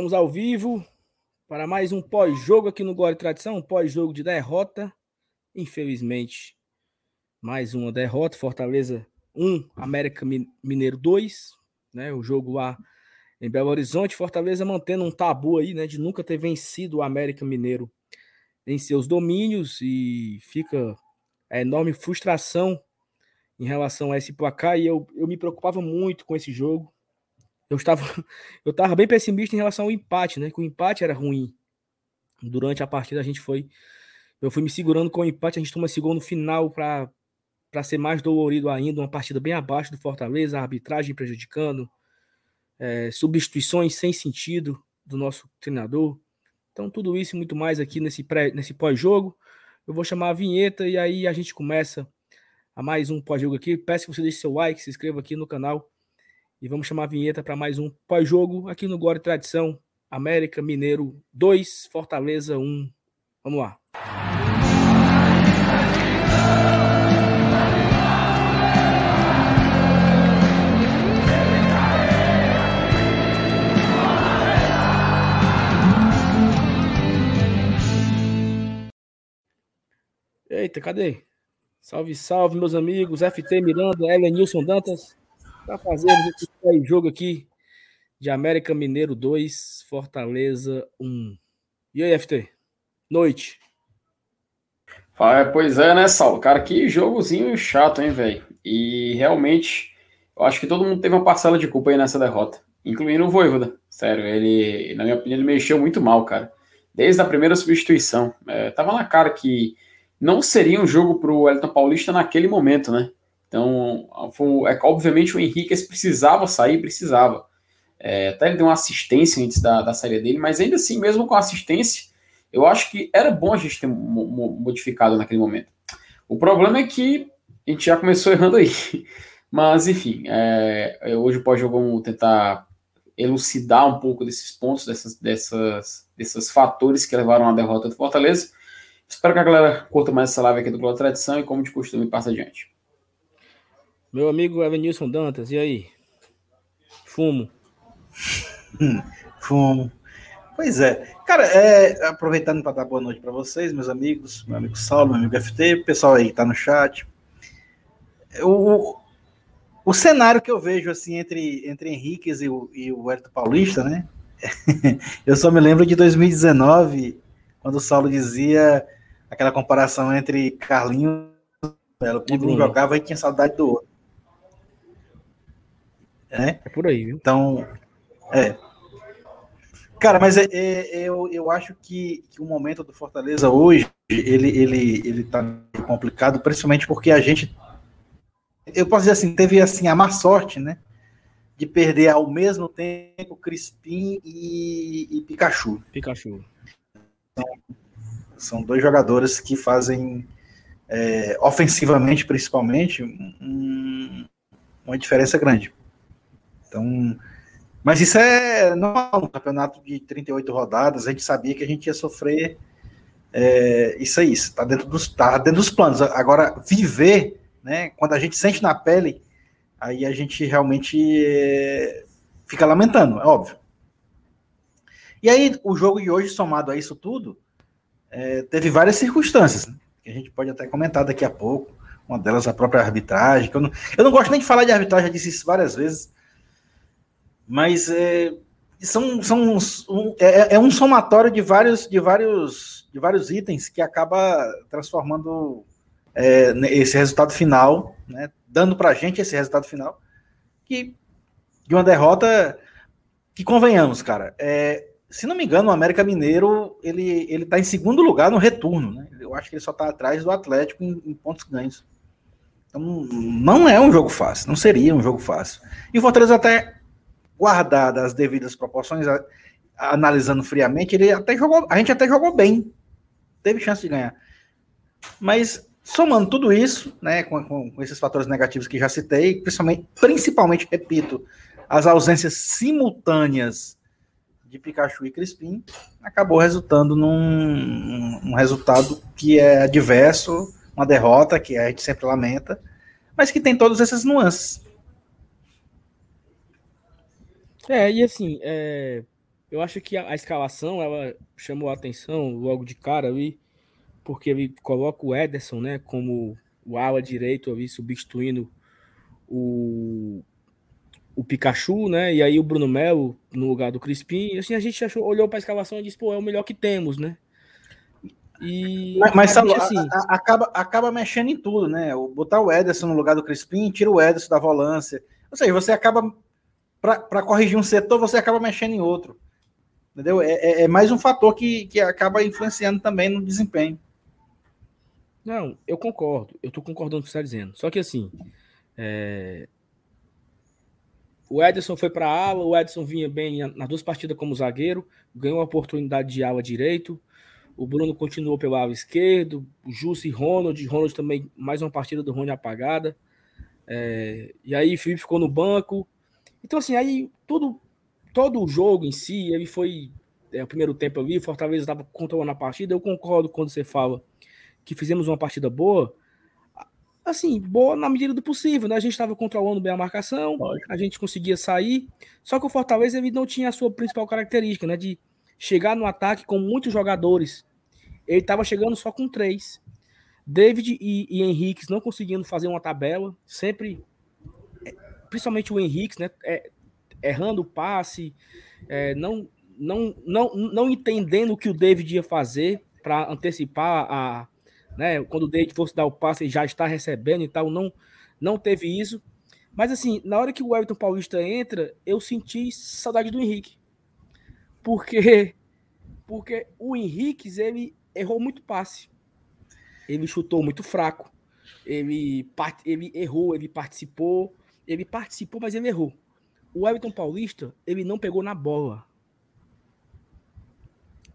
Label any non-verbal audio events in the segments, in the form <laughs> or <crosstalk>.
estamos ao vivo para mais um pós-jogo aqui no Glória e Tradição, um pós-jogo de derrota. Infelizmente, mais uma derrota. Fortaleza 1, América Mineiro 2, né? O jogo lá em Belo Horizonte. Fortaleza mantendo um tabu aí, né? De nunca ter vencido o América Mineiro em seus domínios e fica a enorme frustração em relação a esse placar. E eu, eu me preocupava muito com esse jogo eu estava, <laughs> eu estava bem pessimista em relação ao empate, né? Que o empate era ruim. Durante a partida a gente foi, eu fui me segurando com o empate, a gente toma esse gol no final para para ser mais dolorido ainda, uma partida bem abaixo do Fortaleza, a arbitragem prejudicando, é, substituições sem sentido do nosso treinador. Então, tudo isso e muito mais aqui nesse, pré, nesse pós-jogo. Eu vou chamar a vinheta e aí a gente começa a mais um pós-jogo aqui. Peço que você deixe seu like, se inscreva aqui no canal e vamos chamar a vinheta para mais um pós-jogo aqui no Glória Tradição. América Mineiro 2, Fortaleza 1. Vamos lá. Eita, cadê? Salve, salve, meus amigos. FT Miranda, Nilson Dantas para fazermos esse jogo aqui de América Mineiro 2, Fortaleza 1. E aí, FT? Noite. Ah, pois é, né, Saulo? Cara, que jogozinho chato, hein, velho? E realmente, eu acho que todo mundo teve uma parcela de culpa aí nessa derrota, incluindo o Voivoda. Sério, ele, na minha opinião, ele mexeu muito mal, cara. Desde a primeira substituição. É, tava na cara que não seria um jogo pro Elton Paulista naquele momento, né? Então, foi, é, obviamente o Henrique precisava sair, precisava. É, até ele deu uma assistência antes da, da saída dele, mas ainda assim, mesmo com assistência, eu acho que era bom a gente ter modificado naquele momento. O problema é que a gente já começou <laughs> errando aí. Mas, enfim, é, hoje pode vamos tentar elucidar um pouco desses pontos, dessas, dessas, desses fatores que levaram à derrota do Fortaleza. Espero que a galera curta mais essa live aqui do Globo Tradição e, como de costume, passa adiante. Meu amigo Evanilson Dantas, e aí? Fumo. <laughs> Fumo. Pois é. Cara, é, aproveitando para dar boa noite para vocês, meus amigos, meu amigo Saulo, meu amigo FT, pessoal aí que tá no chat. O, o cenário que eu vejo assim entre, entre Henriquez e o, e o Hélio Paulista, né? <laughs> eu só me lembro de 2019, quando o Saulo dizia aquela comparação entre Carlinhos e Melo. Quando um jogava, aí tinha saudade do outro. Né? É por aí, viu? Então, é. Cara, mas é, é, eu, eu acho que, que o momento do Fortaleza hoje, ele, ele, ele tá complicado, principalmente porque a gente, eu posso dizer assim, teve assim a má sorte, né? De perder ao mesmo tempo Crispim e, e Pikachu. Pikachu. Então, são dois jogadores que fazem, é, ofensivamente principalmente, um, uma diferença grande. Então, mas isso é normal, um campeonato de 38 rodadas, a gente sabia que a gente ia sofrer é, isso aí, está dentro dos tá dentro dos planos. Agora, viver, né, quando a gente sente na pele, aí a gente realmente é, fica lamentando, é óbvio. E aí, o jogo de hoje, somado a isso tudo, é, teve várias circunstâncias, né, que a gente pode até comentar daqui a pouco. Uma delas a própria arbitragem. eu, não, eu não gosto nem de falar de arbitragem, já disse isso várias vezes mas é, são, são um, é, é, um somatório de vários, de, vários, de vários itens que acaba transformando é, esse resultado final, né, dando para a gente esse resultado final, que de uma derrota que convenhamos, cara, é, se não me engano, o América Mineiro ele ele está em segundo lugar no retorno, né? Eu acho que ele só está atrás do Atlético em, em, pontos ganhos. Então não é um jogo fácil, não seria um jogo fácil. E o Fortaleza até guardadas as devidas proporções, a, a, analisando friamente, ele até jogou, a gente até jogou bem, teve chance de ganhar. Mas somando tudo isso, né, com, com, com esses fatores negativos que já citei, principalmente, principalmente, repito, as ausências simultâneas de Pikachu e Crispim, acabou resultando num um resultado que é adverso, uma derrota que a gente sempre lamenta, mas que tem todas essas nuances. É, e assim, é, Eu acho que a, a escalação ela chamou a atenção logo de cara ali, porque ele coloca o Ederson, né, como o ala direito ali, substituindo o, o Pikachu, né? E aí o Bruno Melo no lugar do Crispim. E assim, a gente achou, olhou para a escalação e disse, pô, é o melhor que temos, né? E mas, mas sabe, assim, a, a, acaba, acaba mexendo em tudo, né? O, botar o Ederson no lugar do Crispim, tira o Ederson da volância. Ou seja, você acaba, para corrigir um setor, você acaba mexendo em outro. Entendeu? É, é, é, mais um fator que, que acaba influenciando também no desempenho. Não, eu concordo. Eu tô concordando com o que você está dizendo. Só que assim, é... o Ederson foi para a ala, o Ederson vinha bem nas duas partidas como zagueiro, ganhou a oportunidade de ala direito. O Bruno continuou pelo lado esquerdo, o e Ronald, Ronald também, mais uma partida do Rony apagada. É, e aí Felipe ficou no banco. Então, assim, aí tudo, todo o jogo em si, ele foi. É, o primeiro tempo ali, Fortaleza estava controlando a partida. Eu concordo quando você fala que fizemos uma partida boa. Assim, boa na medida do possível, né? A gente estava controlando bem a marcação, Lógico. a gente conseguia sair. Só que o Fortaleza ele não tinha a sua principal característica, né? De chegar no ataque com muitos jogadores ele estava chegando só com três. David e, e Henrique não conseguindo fazer uma tabela, sempre, principalmente o Henrique, né? É, errando o passe, é, não, não, não, não entendendo o que o David ia fazer para antecipar a. Né, quando o David fosse dar o passe, ele já está recebendo e tal. Não, não teve isso. Mas assim, na hora que o Everton Paulista entra, eu senti saudade do Henrique. Porque <laughs> porque o Henrique, ele errou muito passe. Ele chutou muito fraco. Ele, ele errou, ele participou. Ele participou, mas ele errou. O Everton Paulista, ele não pegou na bola.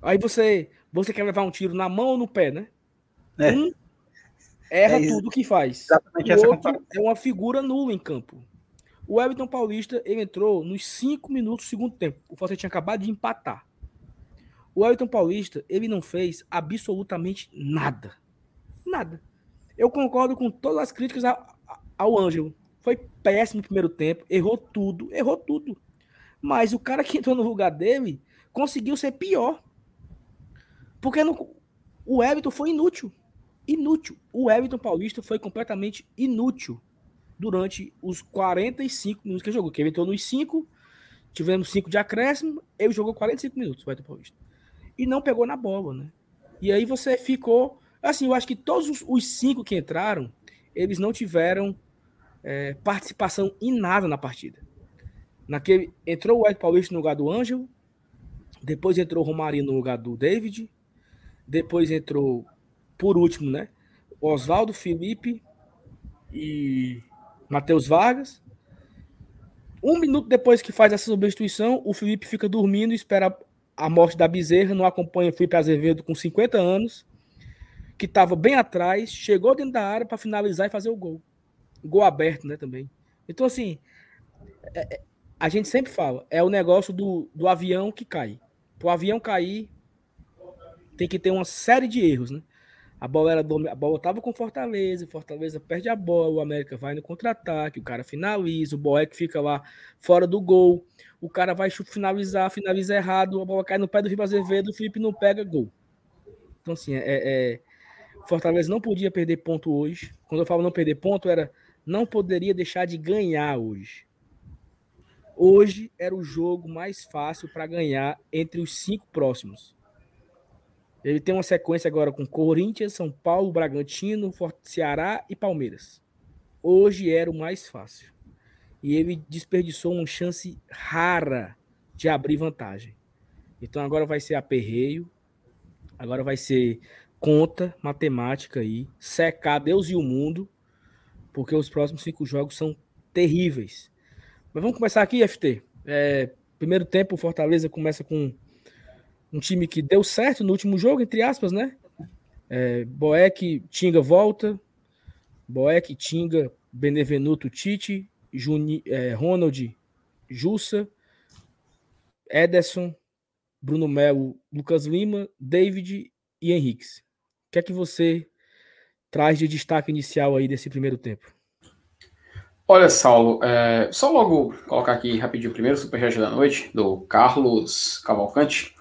Aí você, você quer levar um tiro na mão ou no pé, né? É. Um erra é tudo que faz. Exatamente o outro é uma figura nula em campo. O Everton Paulista, ele entrou nos cinco minutos do segundo tempo. O Fortaleza tinha acabado de empatar. O Elton Paulista, ele não fez absolutamente nada. Nada. Eu concordo com todas as críticas ao Ângelo. Foi péssimo no primeiro tempo, errou tudo, errou tudo. Mas o cara que <laughs> entrou no lugar dele conseguiu ser pior. Porque o Everton foi inútil. Inútil. O Everton Paulista foi completamente inútil durante os 45 minutos que ele jogou. Que ele entrou nos 5, tivemos 5 de acréscimo, ele jogou 45 minutos, o Everton Paulista e não pegou na bola, né? E aí você ficou. Assim, eu acho que todos os, os cinco que entraram, eles não tiveram é, participação em nada na partida. Naquele, entrou o Ed Paulista no lugar do Ângelo, depois entrou o Romarinho no lugar do David, depois entrou, por último, né? Oswaldo, Felipe e Matheus Vargas. Um minuto depois que faz essa substituição, o Felipe fica dormindo espera a morte da Bezerra, não acompanha o Felipe Azevedo com 50 anos, que estava bem atrás, chegou dentro da área para finalizar e fazer o gol. Gol aberto, né, também. Então, assim, é, é, a gente sempre fala, é o negócio do, do avião que cai. Para o avião cair, tem que ter uma série de erros, né? A bola era a bola tava com Fortaleza, Fortaleza perde a bola, o América vai no contra-ataque, o cara finaliza, o Boeck fica lá fora do gol, o cara vai finalizar, finaliza errado, a bola cai no pé do Felipe Azevedo, o Felipe não pega gol. Então assim, é, é, Fortaleza não podia perder ponto hoje. Quando eu falo não perder ponto, era não poderia deixar de ganhar hoje. Hoje era o jogo mais fácil para ganhar entre os cinco próximos. Ele tem uma sequência agora com Corinthians, São Paulo, Bragantino, Ceará e Palmeiras. Hoje era o mais fácil. E ele desperdiçou uma chance rara de abrir vantagem. Então agora vai ser aperreio, agora vai ser conta, matemática aí, secar Deus e o mundo, porque os próximos cinco jogos são terríveis. Mas vamos começar aqui, FT. É, primeiro tempo, o Fortaleza começa com um time que deu certo no último jogo, entre aspas, né? É, Boeck, Tinga volta. Boeck, Tinga, Benevenuto, Tite, Juni, é, Ronald, Jussa, Ederson, Bruno Melo, Lucas Lima, David e Henriques. O que é que você traz de destaque inicial aí desse primeiro tempo? Olha, Saulo, é, só logo colocar aqui rapidinho o primeiro superchat da noite, do Carlos Cavalcante.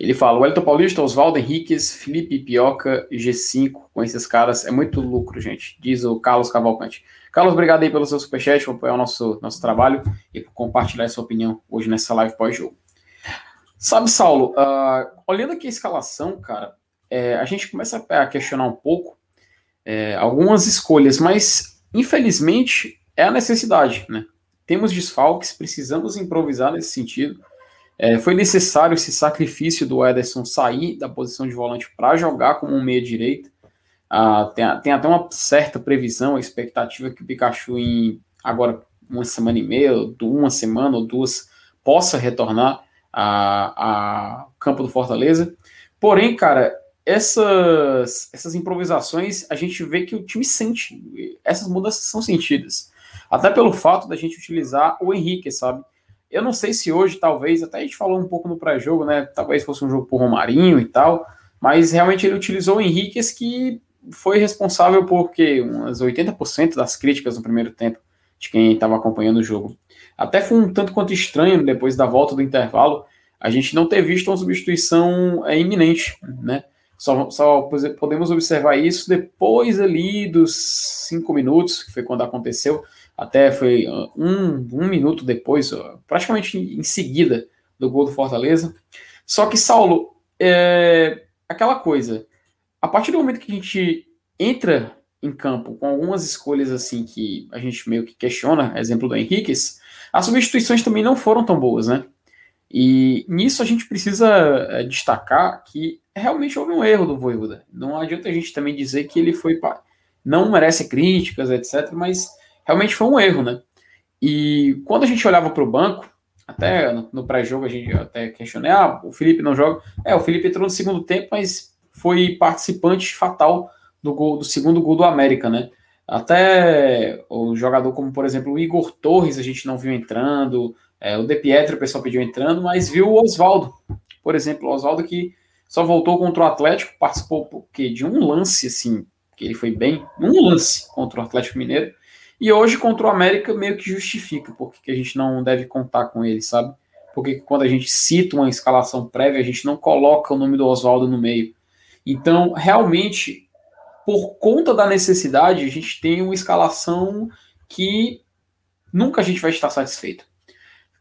Ele fala: o Elton Paulista, Oswaldo Henriquez, Felipe Pioca, G5, com esses caras, é muito lucro, gente, diz o Carlos Cavalcante. Carlos, obrigado aí pelo seu superchat, por apoiar o nosso, nosso trabalho e por compartilhar sua opinião hoje nessa live pós-jogo. Sabe, Saulo, uh, olhando aqui a escalação, cara, é, a gente começa a questionar um pouco é, algumas escolhas, mas infelizmente é a necessidade, né? Temos desfalques, precisamos improvisar nesse sentido. É, foi necessário esse sacrifício do Ederson sair da posição de volante para jogar como um meia-direita. Ah, tem, tem, até uma certa previsão, a expectativa que o Pikachu, em agora uma semana e meia, uma semana ou duas, possa retornar a, a campo do Fortaleza. Porém, cara, essas, essas improvisações a gente vê que o time sente, essas mudanças são sentidas. Até pelo fato da gente utilizar o Henrique, sabe? Eu não sei se hoje, talvez, até a gente falou um pouco no pré-jogo, né? Talvez fosse um jogo por Romarinho e tal, mas realmente ele utilizou o Henrique, que foi responsável por que umas 80% das críticas no primeiro tempo de quem estava acompanhando o jogo. Até foi um tanto quanto estranho, depois da volta do intervalo, a gente não ter visto uma substituição é, iminente, né? Só, só podemos observar isso depois ali dos cinco minutos, que foi quando aconteceu, até foi uh, um, um minuto depois, praticamente em seguida do gol do Fortaleza. Só que, Saulo, é aquela coisa, a partir do momento que a gente entra em campo com algumas escolhas assim que a gente meio que questiona, exemplo do Henriquez, as substituições também não foram tão boas, né? E nisso a gente precisa é, destacar que realmente houve um erro do Voivoda. Não adianta a gente também dizer que ele foi não merece críticas, etc, mas realmente foi um erro, né? E quando a gente olhava para o banco, até no, pré-jogo a gente até questionou, ah, o Felipe não joga. É, o Felipe entrou no segundo tempo, mas foi participante fatal do gol, do segundo gol do América, né? Até o jogador como, por exemplo, o Igor Torres, a gente não viu entrando, é, o De Pietro o pessoal pediu entrando, mas viu o Oswaldo, por exemplo, o Oswaldo que só voltou contra o Atlético, participou porque de um lance, assim, que ele foi bem, um lance contra o Atlético Mineiro, e hoje contra o América meio que justifica porque a gente não deve contar com ele, sabe? Porque quando a gente cita uma escalação prévia, a gente não coloca o nome do Oswaldo no meio. Então, realmente, por conta da necessidade, a gente tem uma escalação que nunca a gente vai estar satisfeito.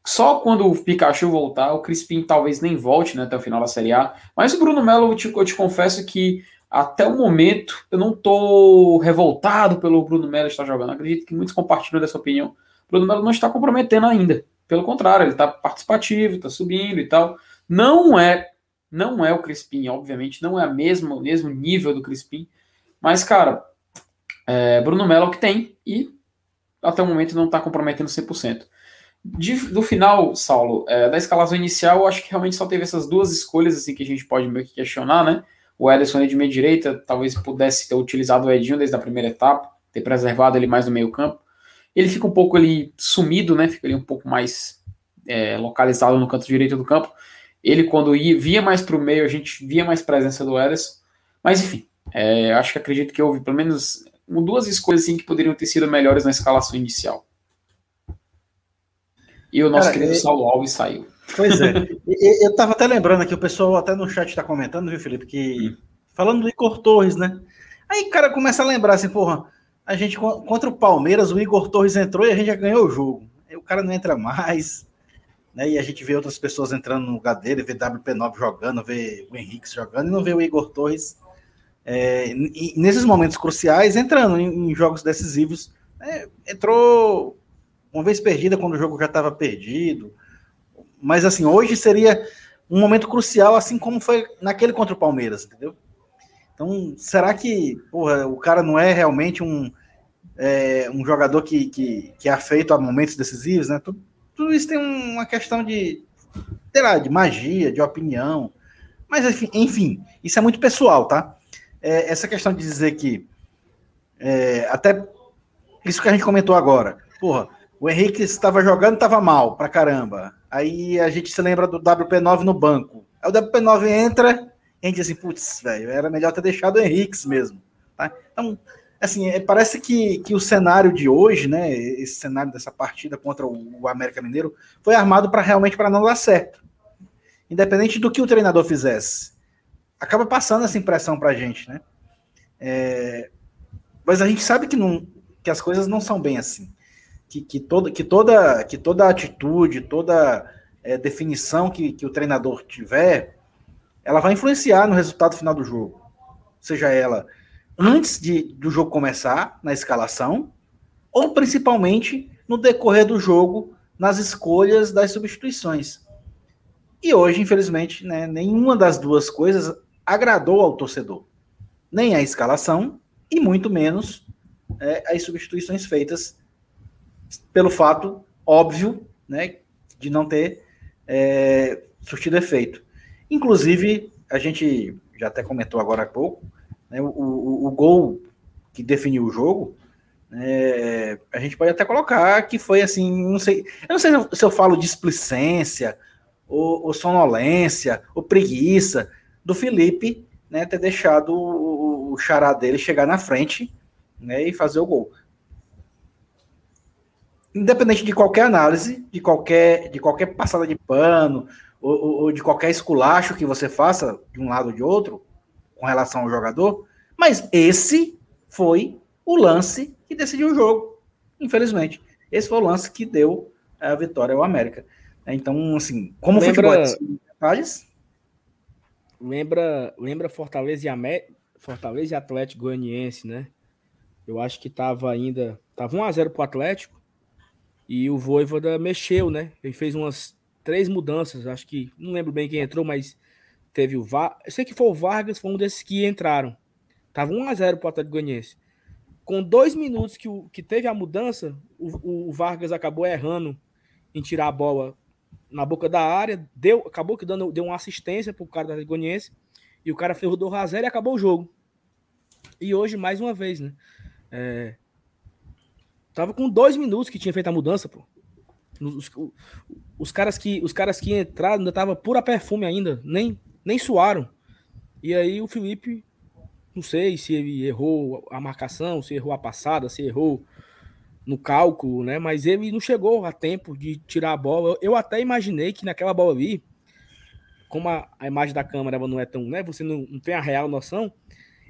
Só quando o Pikachu voltar, o Crispim talvez nem volte né, até o final da Série A. Mas o Bruno Melo, eu te, eu te confesso que até o momento eu não estou revoltado pelo Bruno Melo estar jogando. acredito que muitos compartilham dessa opinião. O Bruno Melo não está comprometendo ainda. Pelo contrário, ele está participativo, está subindo e tal. Não é, não é o Crispim, obviamente, não é a mesma, o mesmo nível do Crispim. Mas, cara, é, Bruno Melo é o que tem e até o momento não está comprometendo 100%. De, do final, Saulo, é, da escalação inicial, eu acho que realmente só teve essas duas escolhas assim que a gente pode meio que questionar, né? O Ederson de meia direita, talvez pudesse ter utilizado o Edinho desde a primeira etapa, ter preservado ele mais no meio campo. Ele fica um pouco ali sumido, né? Fica ali um pouco mais é, localizado no canto direito do campo. Ele, quando ia, via mais para o meio, a gente via mais presença do Ederson. Mas, enfim, é, acho que acredito que houve pelo menos duas escolhas assim, que poderiam ter sido melhores na escalação inicial. E o nosso Cara, querido é... Saulo Alves saiu. Pois é. <laughs> eu estava até lembrando aqui, o pessoal até no chat está comentando, viu, Felipe, que hum. falando do Igor Torres, né? Aí o cara começa a lembrar assim, porra, a gente contra o Palmeiras, o Igor Torres entrou e a gente já ganhou o jogo. Aí o cara não entra mais, né? E a gente vê outras pessoas entrando no lugar dele, vê WP9 jogando, vê o Henrique jogando e não vê o Igor Torres é, nesses momentos cruciais entrando em, em jogos decisivos. É, entrou uma vez perdida quando o jogo já estava perdido. Mas assim, hoje seria um momento crucial, assim como foi naquele contra o Palmeiras, entendeu? Então, será que porra, o cara não é realmente um, é, um jogador que, que, que é feito a momentos decisivos, né? Tudo, tudo isso tem uma questão de, sei lá, de magia, de opinião. Mas, enfim, enfim isso é muito pessoal, tá? É, essa questão de dizer que é, até isso que a gente comentou agora, porra, o Henrique estava jogando, estava mal pra caramba. Aí a gente se lembra do WP9 no banco. Aí o WP9 entra e a gente diz assim, putz, velho, era melhor ter deixado o Henrique mesmo. Tá? Então, assim, é, parece que, que o cenário de hoje, né, esse cenário dessa partida contra o, o América Mineiro, foi armado para realmente para não dar certo. Independente do que o treinador fizesse. Acaba passando essa impressão para a gente, né? É, mas a gente sabe que, não, que as coisas não são bem assim. Que, que, toda, que, toda, que toda atitude, toda é, definição que, que o treinador tiver, ela vai influenciar no resultado final do jogo. Seja ela antes de, do jogo começar, na escalação, ou principalmente no decorrer do jogo, nas escolhas das substituições. E hoje, infelizmente, né, nenhuma das duas coisas agradou ao torcedor. Nem a escalação e muito menos é, as substituições feitas pelo fato óbvio né, de não ter é, surtido efeito. Inclusive, a gente já até comentou agora há pouco, né, o, o, o, gol que definiu o jogo, é, a gente pode até colocar que foi assim, não sei, eu não sei se eu falo displicência, ou, ou sonolência, ou preguiça do Felipe, né, ter deixado o, o xará dele chegar na frente, né, e fazer o gol. Independente de qualquer análise, de qualquer, de qualquer passada de pano, ou, ou de qualquer esculacho que você faça de um lado ou de outro, com relação ao jogador, mas esse foi o lance que decidiu o jogo, infelizmente. Esse foi o lance que deu a vitória ao América. Então, assim, como lembra, futebol detalhes? Lembra, lembra Fortaleza e Amé, Fortaleza e Atlético Goianiense, né? Eu acho que tava ainda, tava 1 a 0 pro Atlético e o Voivoda mexeu, né? Ele fez umas três mudanças, acho que não lembro bem quem entrou, mas teve o VAR. Eu sei que foi o Vargas, foi um desses que entraram. Tava 1x0 pro Atlético Goianiense. Com dois minutos que, o, que teve a mudança, o, o, Vargas acabou errando em tirar a bola na boca da área, deu, acabou que dando, deu uma assistência pro cara do Atlético Goianiense, e o cara ferrou do Razel e acabou o jogo. E hoje, mais uma vez, né? É, tava com dois minutos que tinha feito a mudança, pô. Os, os, caras que os caras que entraram ainda tava pura perfume ainda, nem nem suaram. E aí o Felipe, não sei se ele errou a marcação, se errou a passada, se errou no cálculo, né? Mas ele não chegou a tempo de tirar a bola. Eu, até imaginei que naquela bola ali, como a, a imagem da câmera não é tão, né? Você não, não tem a real noção.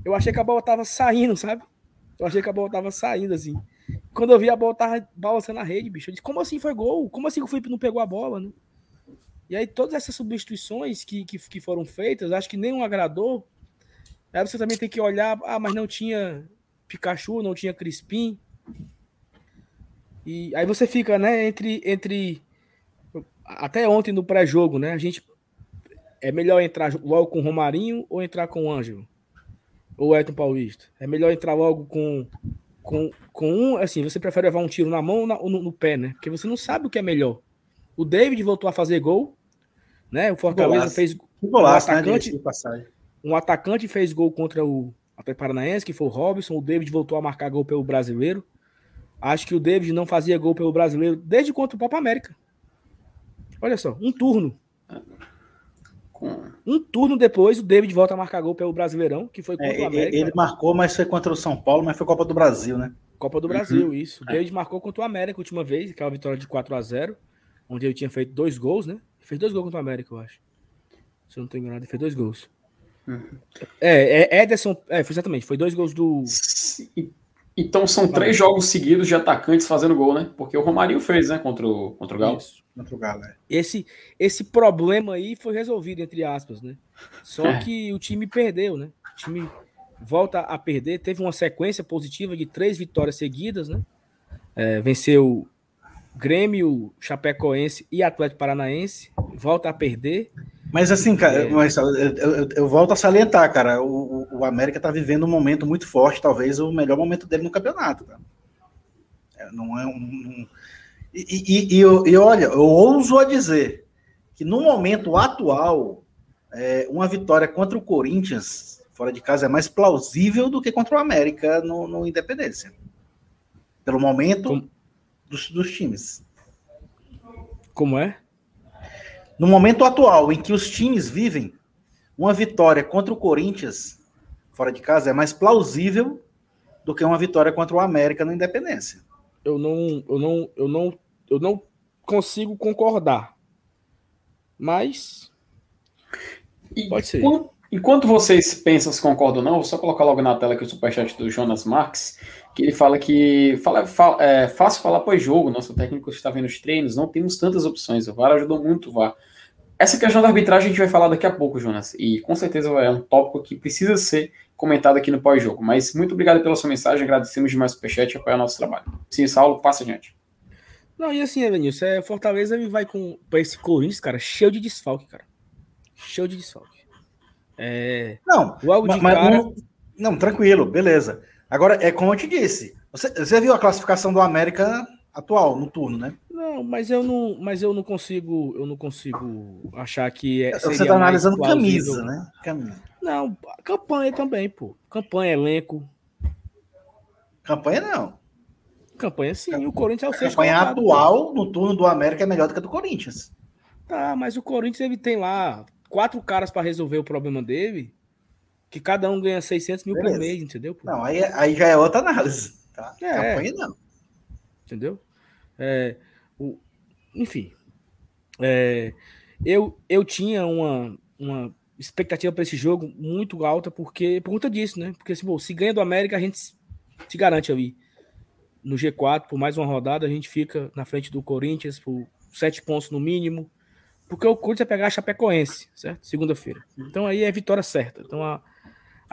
Eu achei que a bola tava saindo, sabe? Eu achei que a bola tava saindo assim. Quando eu vi a bola tava balançando na rede, bicho, eu disse, como assim foi gol? Como assim o Felipe não pegou a bola, né? E aí todas essas substituições que, que, que foram feitas, acho que nenhum agradou. Aí você também tem que olhar, ah, mas não tinha Pikachu, não tinha Crispim. E aí você fica, né, entre entre até ontem no pré-jogo, né? A gente é melhor entrar logo com o Romarinho ou entrar com o Ângelo? Ou Elton Paulista? É melhor entrar logo com com, com um, assim, você prefere levar um tiro na mão ou no, no pé, né? Porque você não sabe o que é melhor. O David voltou a fazer gol, né? O Fortaleza golaço. fez golaço, um né, atacante, né, um atacante fez gol contra o Atlético Paranaense, que foi o Robson. O David voltou a marcar gol pelo brasileiro. Acho que o David não fazia gol pelo brasileiro desde contra o Copa América. Olha só, um turno. Um turno depois, o David volta a marcar gol pelo Brasileirão, que foi contra é, o América. Ele marcou, mas foi contra o São Paulo, mas foi Copa do Brasil, né? Copa do Brasil, uhum. isso. O David é. marcou contra o América a última vez, aquela vitória de 4 a 0 onde ele tinha feito dois gols, né? Ele fez dois gols contra o América, eu acho. Se eu não estou enganado, ele fez dois gols. Uhum. É, é, Ederson, é, foi exatamente, foi dois gols do. Então são três jogos seguidos de atacantes fazendo gol, né? Porque o Romarinho fez, né? Contra o, contra o Galo. Isso. Contra o Galo, é. Esse, esse problema aí foi resolvido, entre aspas, né? Só <laughs> é. que o time perdeu, né? O time volta a perder. Teve uma sequência positiva de três vitórias seguidas, né? É, venceu Grêmio, Chapecoense e Atlético Paranaense, volta a perder. Mas assim, cara, é... mas eu, eu, eu, volto a salientar, cara, o, o América tá vivendo um momento muito forte, talvez o melhor momento dele no campeonato. Cara. É, não é um. um... E, e, e, e, olha, eu ouso a dizer que no momento atual, é, uma vitória contra o Corinthians, fora de casa, é mais plausível do que contra o América no, no Independência. Pelo momento. Com dos, dos times. Como é? No momento atual em que os times vivem, uma vitória contra o Corinthians fora de casa é mais plausível do que uma vitória contra o América na Independência. Eu não, eu não, eu não, eu não consigo concordar. Mas e pode ser. Enquanto, enquanto vocês pensam se concordam ou não, vou só colocar logo na tela aqui o superchat do Jonas Marques, que ele fala que fala, fala, é fácil falar pós-jogo, nosso técnico está vendo os treinos, não temos tantas opções, o VAR ajudou muito o VAR. Essa questão da arbitragem a gente vai falar daqui a pouco, Jonas, e com certeza é um tópico que precisa ser comentado aqui no pós-jogo. Mas muito obrigado pela sua mensagem, agradecemos demais o superchat e apoiar nosso trabalho. Sim, Saulo, passa adiante. Não, e assim, Evanilson, é, Fortaleza ele vai com pra esse Corinthians, cara, cheio de desfalque, cara. Cheio de desfalque. É, não, logo de mas, cara... não, não, tranquilo, beleza. Agora, é como eu te disse, você, você viu a classificação do América atual, no turno, né? Não, mas eu não, mas eu não consigo, eu não consigo achar que é. Você está analisando camisa, né? Camisa. Não, campanha também, pô. Campanha, elenco. Campanha não. Campanha sim, campanha. o Corinthians é o sexto. Campanha colocado, atual pô. no turno do América é melhor do que a do Corinthians. Tá, mas o Corinthians ele tem lá quatro caras para resolver o problema dele, que cada um ganha 600 mil Beleza. por mês, entendeu? Pô? Não, aí, aí já é outra análise, tá? É, campanha não. Entendeu? É, o, enfim, é, eu, eu tinha uma, uma expectativa para esse jogo muito alta, porque por conta disso, né? Porque assim, se ganha do América, a gente se garante ali no G4 por mais uma rodada, a gente fica na frente do Corinthians por sete pontos no mínimo, porque o Corinthians vai pegar a Chapecoense, certo? Segunda-feira. Então aí é vitória certa. Então a,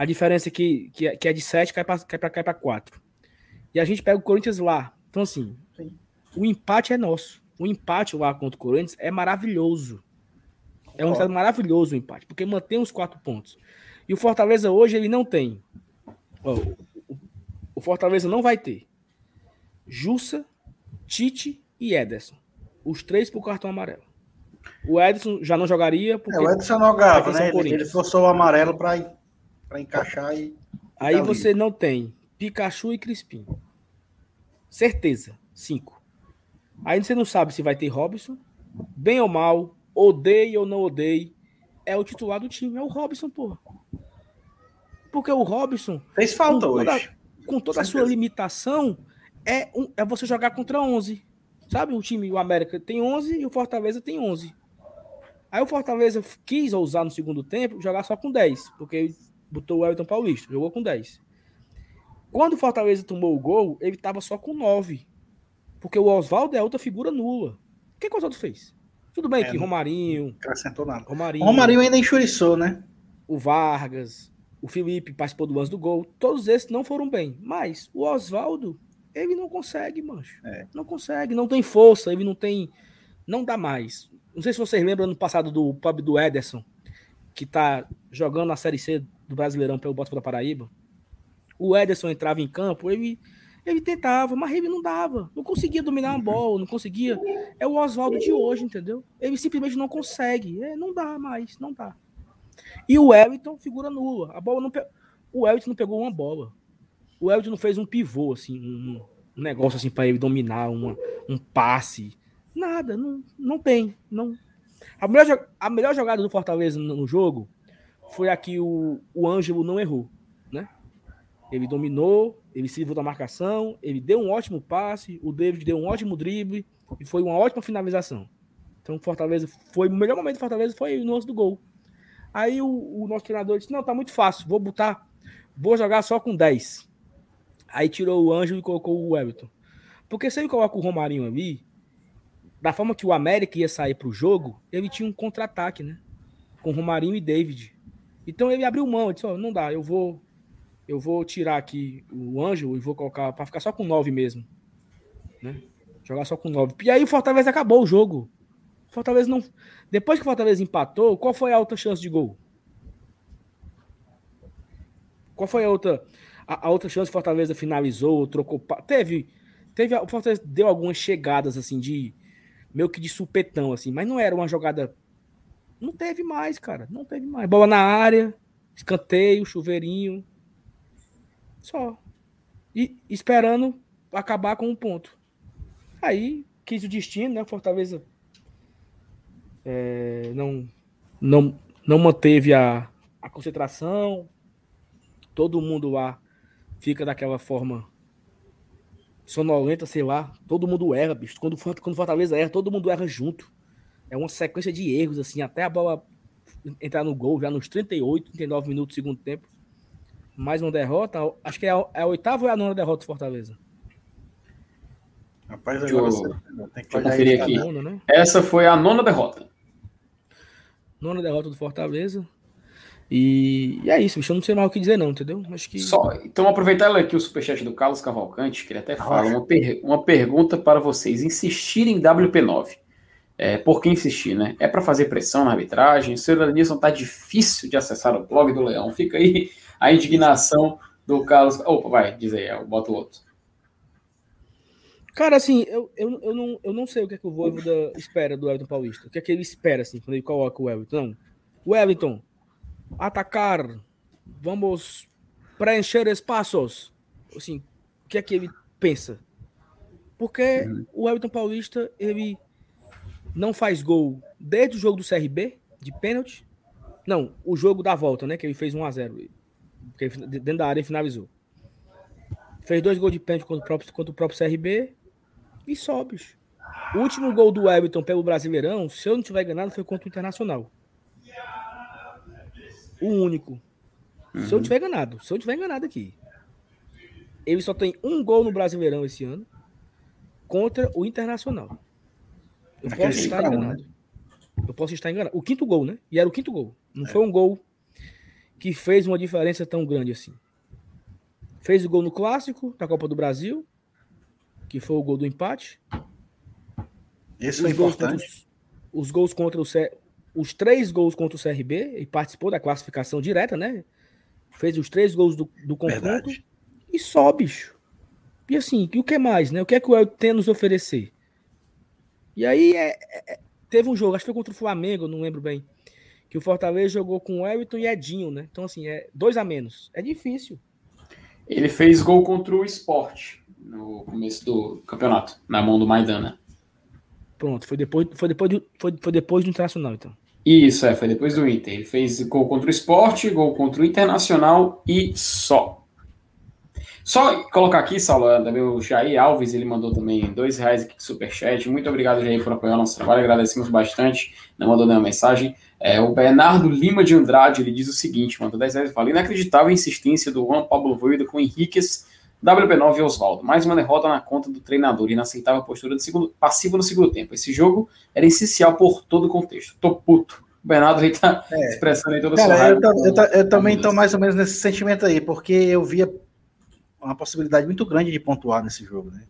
a diferença é que, que, é, que é de sete cai para cai cai para quatro. E a gente pega o Corinthians lá. Então assim, o empate é nosso. O empate lá contra o Corinthians é maravilhoso. É um resultado maravilhoso o empate, porque mantém os quatro pontos. E o Fortaleza hoje ele não tem. o Fortaleza não vai ter Jussa, Tite e Ederson. Os três por cartão amarelo. O Ederson já não jogaria. Porque é, o Ederson não jogava, né? Ele, ele forçou o amarelo para encaixar e. Aí você não tem Pikachu e Crispim. Certeza. Cinco. Aí você não sabe se vai ter Robson. Bem ou mal, odeie ou não odeie, é o titular do time. É o Robson, porra. Porque o Robson. Fez falta com toda, hoje. Com toda a sua limitação, é, um, é você jogar contra 11. Sabe? O time, o América tem 11 e o Fortaleza tem 11. Aí o Fortaleza quis ousar no segundo tempo jogar só com 10, porque botou o Elton Paulista, jogou com 10. Quando o Fortaleza tomou o gol, ele estava só com 9. Porque o Oswaldo é outra figura nula. O que, que o Oswaldo fez? Tudo bem é, que Romarinho. Acrescentou nada. Romarinho, o Romarinho ainda enxuriçou, né? O Vargas, o Felipe participou do lance do gol. Todos esses não foram bem. Mas o Oswaldo, ele não consegue, mancho. É. Não consegue, não tem força, ele não tem. Não dá mais. Não sei se vocês lembram no passado do pub do Ederson, que tá jogando na Série C do Brasileirão pelo Botafogo da Paraíba. O Ederson entrava em campo, ele ele tentava, mas ele não dava. Não conseguia dominar a bola, não conseguia. É o Oswaldo de hoje, entendeu? Ele simplesmente não consegue. É, não dá mais, não dá. E o Elton, figura nula. A bola não pe... O Elton não pegou uma bola. O Elton não fez um pivô, assim, um, um negócio assim para ele dominar, uma, um passe. Nada, não, não tem. Não. A, melhor, a melhor jogada do Fortaleza no, no jogo foi a que o, o Ângelo não errou. Né? Ele dominou, ele se livrou da marcação, ele deu um ótimo passe, o David deu um ótimo drible e foi uma ótima finalização. Então, Fortaleza foi o melhor momento do Fortaleza foi no lance do gol. Aí o, o, nosso treinador disse: Não, tá muito fácil, vou botar, vou jogar só com 10. Aí tirou o Anjo e colocou o Everton. Porque se ele coloca o Romarinho ali, da forma que o América ia sair pro jogo, ele tinha um contra-ataque, né? Com Romarinho e David. Então ele abriu mão, disse: oh, Não dá, eu vou eu vou tirar aqui o Ângelo e vou colocar para ficar só com 9 mesmo. Né? Jogar só com 9. E aí o Fortaleza acabou o jogo. O Fortaleza não. Depois que o Fortaleza empatou, qual foi a outra chance de gol? Qual foi a outra a, a outra chance que o Fortaleza finalizou, trocou, teve teve o Fortaleza deu algumas chegadas assim de meio que de supetão assim, mas não era uma jogada não teve mais, cara, não teve mais. Bola na área, escanteio, chuveirinho, só. E esperando acabar com um ponto. Aí quis o destino, né? Fortaleza é, não, não, não manteve a, a concentração. Todo mundo lá fica daquela forma sonolenta, sei lá. Todo mundo erra, bicho. Quando, quando Fortaleza erra, todo mundo erra junto. É uma sequência de erros, assim, até a bola entrar no gol, já nos 38, 39 minutos do segundo tempo. Mais uma derrota. Acho que é a, é a oitava ou é a nona derrota do Fortaleza? Rapaz, agora eu, você tem que conferir aqui. Nona, né? Essa foi a nona derrota. Nona derrota do Fortaleza. E, e, é isso, bicho. Eu não sei mais o que dizer, não, entendeu? Acho que. Só, então, aproveitar aqui o superchat do Carlos Cavalcante, que ele até fala: uma, per uma pergunta para vocês. Insistir em WP9. É, por que insistir, né? É para fazer pressão na arbitragem? O senhor Adenilson tá difícil de acessar o blog do Leão. Fica aí a indignação do Carlos. Opa, vai, diz aí, bota o outro. Cara, assim, eu, eu, eu, não, eu não sei o que é que o Voivoda espera do Everton Paulista. O que é que ele espera, assim, quando ele coloca o Everton. Não. O Everton, atacar, vamos preencher espaços. Assim, o que é que ele pensa? Porque uhum. o Everton Paulista, ele não faz gol desde o jogo do CRB, de pênalti. Não, o jogo da volta, né? Que ele fez 1x0. Dentro da área e finalizou. Fez dois gols de pênalti contra o próprio, contra o próprio CRB e sobe. O último gol do Everton pelo Brasileirão, se eu não tiver enganado, foi contra o Internacional. O único. Uhum. Se eu tiver enganado, se eu tiver enganado aqui. Ele só tem um gol no Brasileirão esse ano contra o Internacional. Eu posso estar enganado. Né? Eu posso estar enganado. O quinto gol, né? E era o quinto gol. Não é. foi um gol que fez uma diferença tão grande assim. Fez o gol no clássico da Copa do Brasil, que foi o gol do empate. Esse foi importante. Os, os, gols contra o os três gols contra o CRB e participou da classificação direta, né? Fez os três gols do, do confronto Verdade. e só, bicho. E assim, e o que mais, né? O que é que o El tem a nos oferecer? E aí é, é, é, teve um jogo, acho que foi contra o Flamengo, não lembro bem, que o Fortaleza jogou com o Everton e Edinho, né? Então, assim, é dois a menos. É difícil. Ele fez gol contra o esporte no começo do campeonato, na mão do Maidana. Pronto, foi depois, foi depois, do, foi, foi depois do Internacional, então. Isso, é, foi depois do Inter. Ele fez gol contra o esporte, gol contra o Internacional e só. Só colocar aqui, Saulo, também o Jair Alves, ele mandou também dois reais aqui de superchat. Muito obrigado, Jair, por apoiar o nosso trabalho. Agradecemos bastante. Não mandou nenhuma mensagem. É, o Bernardo Lima de Andrade, ele diz o seguinte, mandou 10 reais e fala, inacreditável a insistência do Juan Pablo Voida com Henriquez, WP9 e Oswaldo. Mais uma derrota na conta do treinador, inaceitável postura de segundo, passivo no segundo tempo. Esse jogo era essencial por todo o contexto. Tô puto. O Bernardo aí tá é. expressando aí toda a sua raiva. Eu, eu, eu também estou mais ou menos nesse sentimento aí, porque eu via uma possibilidade muito grande de pontuar nesse jogo, né?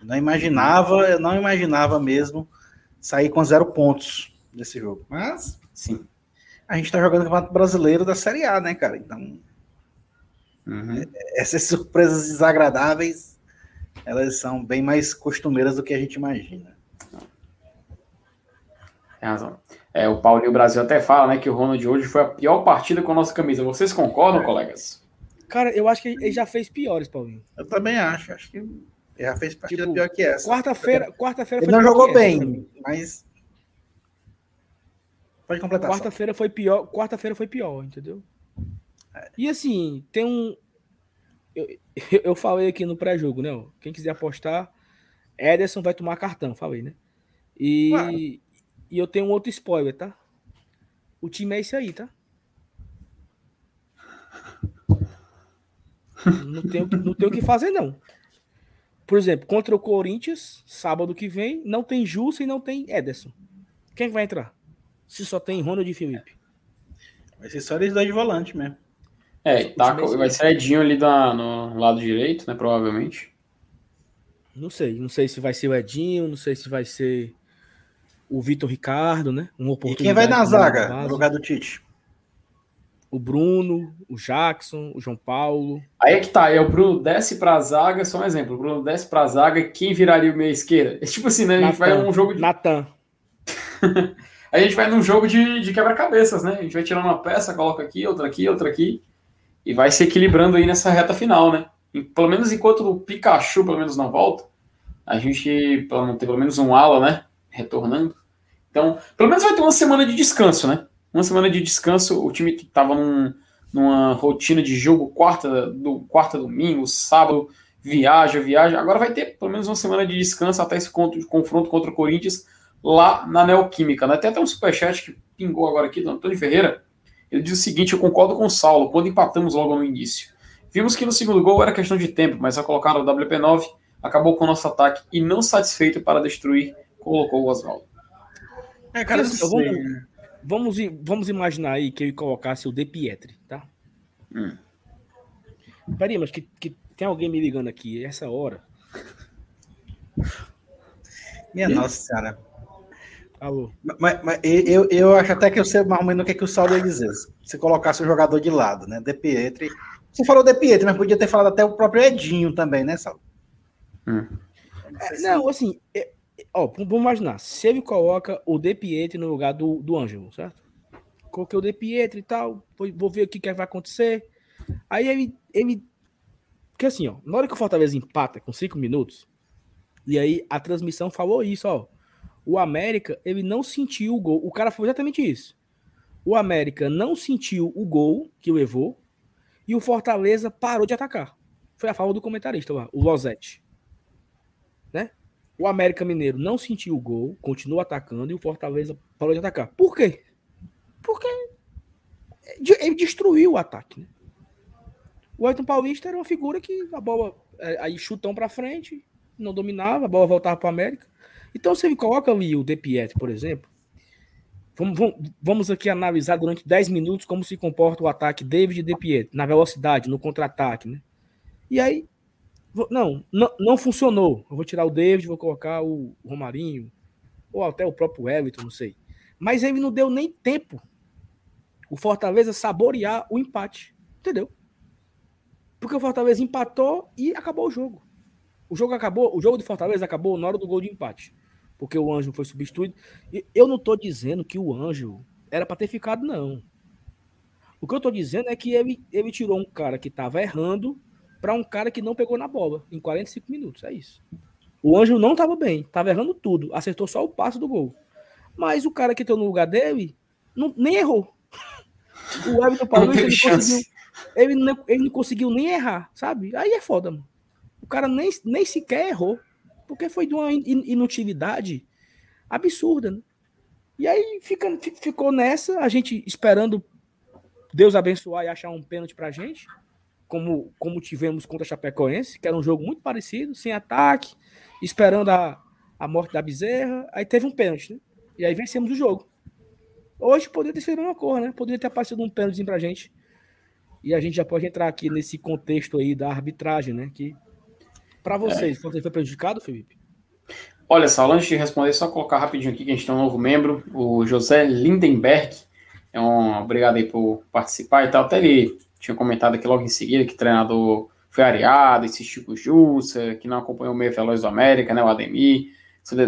Eu não imaginava, eu não imaginava mesmo sair com zero pontos desse jogo. Mas, sim, a gente está jogando o Campeonato Brasileiro da Série A, né, cara? Então, uhum. É, essas surpresas desagradáveis, elas são bem mais costumeiras do que a gente imagina. Tem razão. É, o Paulinho Brasil até fala, né, que o Ronald hoje foi a pior partida com a nossa camisa. Vocês concordam, é. colegas? Cara, eu acho que ele já fez piores, Paulinho. Eu também acho. Acho que ele já fez partida tipo, pior que essa. Quarta-feira, quarta-feira Ele não jogou bem, mas pode completar. Quarta-feira foi pior. Quarta-feira foi pior, entendeu? É. E assim, tem um. Eu, <laughs> eu falei aqui no pré-jogo, né? Quem quiser apostar, Ederson vai tomar cartão, falei, né? E, claro. e eu tenho um outro spoiler, tá? O time é esse aí, tá? Não tem, não tem o que fazer, não. Por exemplo, contra o Corinthians, sábado que vem, não tem Jussa e não tem Ederson. Quem vai entrar? Se só tem Ronald e Felipe. Vai ser só eles dois de volante mesmo. É, tá, vai ser Edinho ali da, no lado direito, né? Provavelmente. Não sei. Não sei se vai ser o Edinho, não sei se vai ser o Vitor Ricardo, né? Um oportunidade. E quem vai na zaga no lugar do Tite? O Bruno, o Jackson, o João Paulo. Aí é que tá, é o Bruno desce pra zaga, só um exemplo, o Bruno desce pra zaga, quem viraria o meio esquerda? É <laughs> tipo assim, né? A gente Nathan, vai num jogo de. Natan. <laughs> a gente vai num jogo de, de quebra-cabeças, né? A gente vai tirando uma peça, coloca aqui, outra aqui, outra aqui, e vai se equilibrando aí nessa reta final, né? E, pelo menos enquanto o Pikachu, pelo menos, não volta, a gente, pelo não ter pelo menos um ala, né? Retornando. Então, pelo menos vai ter uma semana de descanso, né? Uma semana de descanso, o time estava num, numa rotina de jogo quarta, do quarta domingo, sábado, viaja, viaja. Agora vai ter pelo menos uma semana de descanso até esse confronto contra o Corinthians lá na Neoquímica. Né? Tem até um superchat que pingou agora aqui do Antônio Ferreira. Ele diz o seguinte: eu concordo com o Saulo, quando empatamos logo no início. Vimos que no segundo gol era questão de tempo, mas ao colocar o WP9, acabou com o nosso ataque e não satisfeito para destruir, colocou o Oswaldo. É, cara, assim, vamos, vamos, vamos imaginar aí que eu colocasse o De Pietri, tá? Hum. Peraí, mas que, que tem alguém me ligando aqui essa hora. Minha e? nossa senhora. Alô. Mas, mas, eu, eu acho até que eu sei mais ou menos o que, é que o Saulo ia dizer. Se colocasse o jogador de lado, né? De Pietri. Você falou De Pietri, mas podia ter falado até o próprio Edinho também, né, Saulo? Hum. É, não, assim, é, ó, vamos imaginar. Se ele coloca o De Pietri no lugar do, do Ângelo, certo? Coloquei o De Pietri e tal, vou ver o que, que vai acontecer. Aí ele, ele. Porque assim, ó, na hora que o Fortaleza empata com cinco minutos, e aí a transmissão falou isso, ó. O América, ele não sentiu o gol. O cara foi exatamente isso. O América não sentiu o gol que levou e o Fortaleza parou de atacar. Foi a fala do comentarista lá, o Lozette. O América Mineiro não sentiu o gol, continuou atacando e o Fortaleza parou de atacar. Por quê? Porque ele destruiu o ataque. Né? O Ayrton Paulista era uma figura que a bola é, aí chutão para frente, não dominava, a bola voltava para o América. Então, ele coloca ali o De Pietro, por exemplo, vamos, vamos aqui analisar durante 10 minutos como se comporta o ataque David De Pietro, na velocidade, no contra-ataque, né? E aí, não, não, não funcionou. Eu vou tirar o David, vou colocar o Romarinho, ou até o próprio Everton, não sei. Mas ele não deu nem tempo o Fortaleza saborear o empate, entendeu? Porque o Fortaleza empatou e acabou o jogo. O jogo acabou, o jogo do Fortaleza acabou na hora do gol de empate porque o Anjo foi substituído. Eu não estou dizendo que o Anjo era para ter ficado, não. O que eu estou dizendo é que ele, ele tirou um cara que estava errando para um cara que não pegou na bola em 45 minutos. É isso. O Anjo não estava bem, estava errando tudo, acertou só o passo do gol. Mas o cara que entrou no lugar dele não, nem errou. <laughs> O Everton Paulista ele, conseguiu, ele, não, ele não conseguiu nem errar, sabe? Aí é foda, mano. O cara nem, nem sequer errou. Porque foi de uma inutilidade absurda. Né? E aí fica, ficou nessa, a gente esperando Deus abençoar e achar um pênalti pra gente, como, como tivemos contra a Chapecoense, que era um jogo muito parecido, sem ataque, esperando a, a morte da Bezerra. Aí teve um pênalti, né? E aí vencemos o jogo. Hoje poderia ter sido uma cor, né? Poderia ter aparecido um pênalti pra gente. E a gente já pode entrar aqui nesse contexto aí da arbitragem, né? Que para vocês, é. você foi prejudicado, Felipe? Olha, só, antes de responder, só colocar rapidinho aqui que a gente tem um novo membro, o José Lindenberg. É um obrigado aí por participar e tal. Até ele tinha comentado aqui logo em seguida que treinador foi areado, esse Chico Jussa, que não acompanhou o meio veloz do América, né? O Ademir,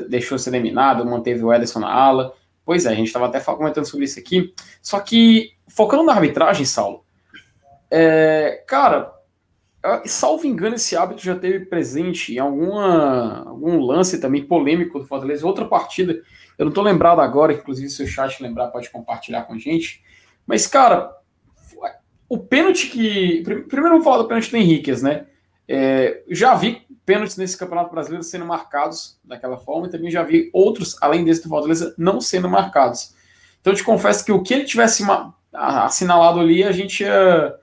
deixou ser eliminado, manteve o Ederson na ala. Pois é, a gente estava até comentando sobre isso aqui. Só que, focando na arbitragem, Saulo, é, cara, salvo engano, esse hábito já teve presente em alguma, algum lance também polêmico do Fortaleza, outra partida. Eu não estou lembrado agora, inclusive se o chat lembrar pode compartilhar com a gente. Mas, cara, o pênalti que. Primeiro vamos falar do pênalti do Henriquez, né? É, já vi pênaltis nesse Campeonato Brasileiro sendo marcados daquela forma e também já vi outros, além desse do Fortaleza, não sendo marcados. Então eu te confesso que o que ele tivesse assinalado ali, a gente ia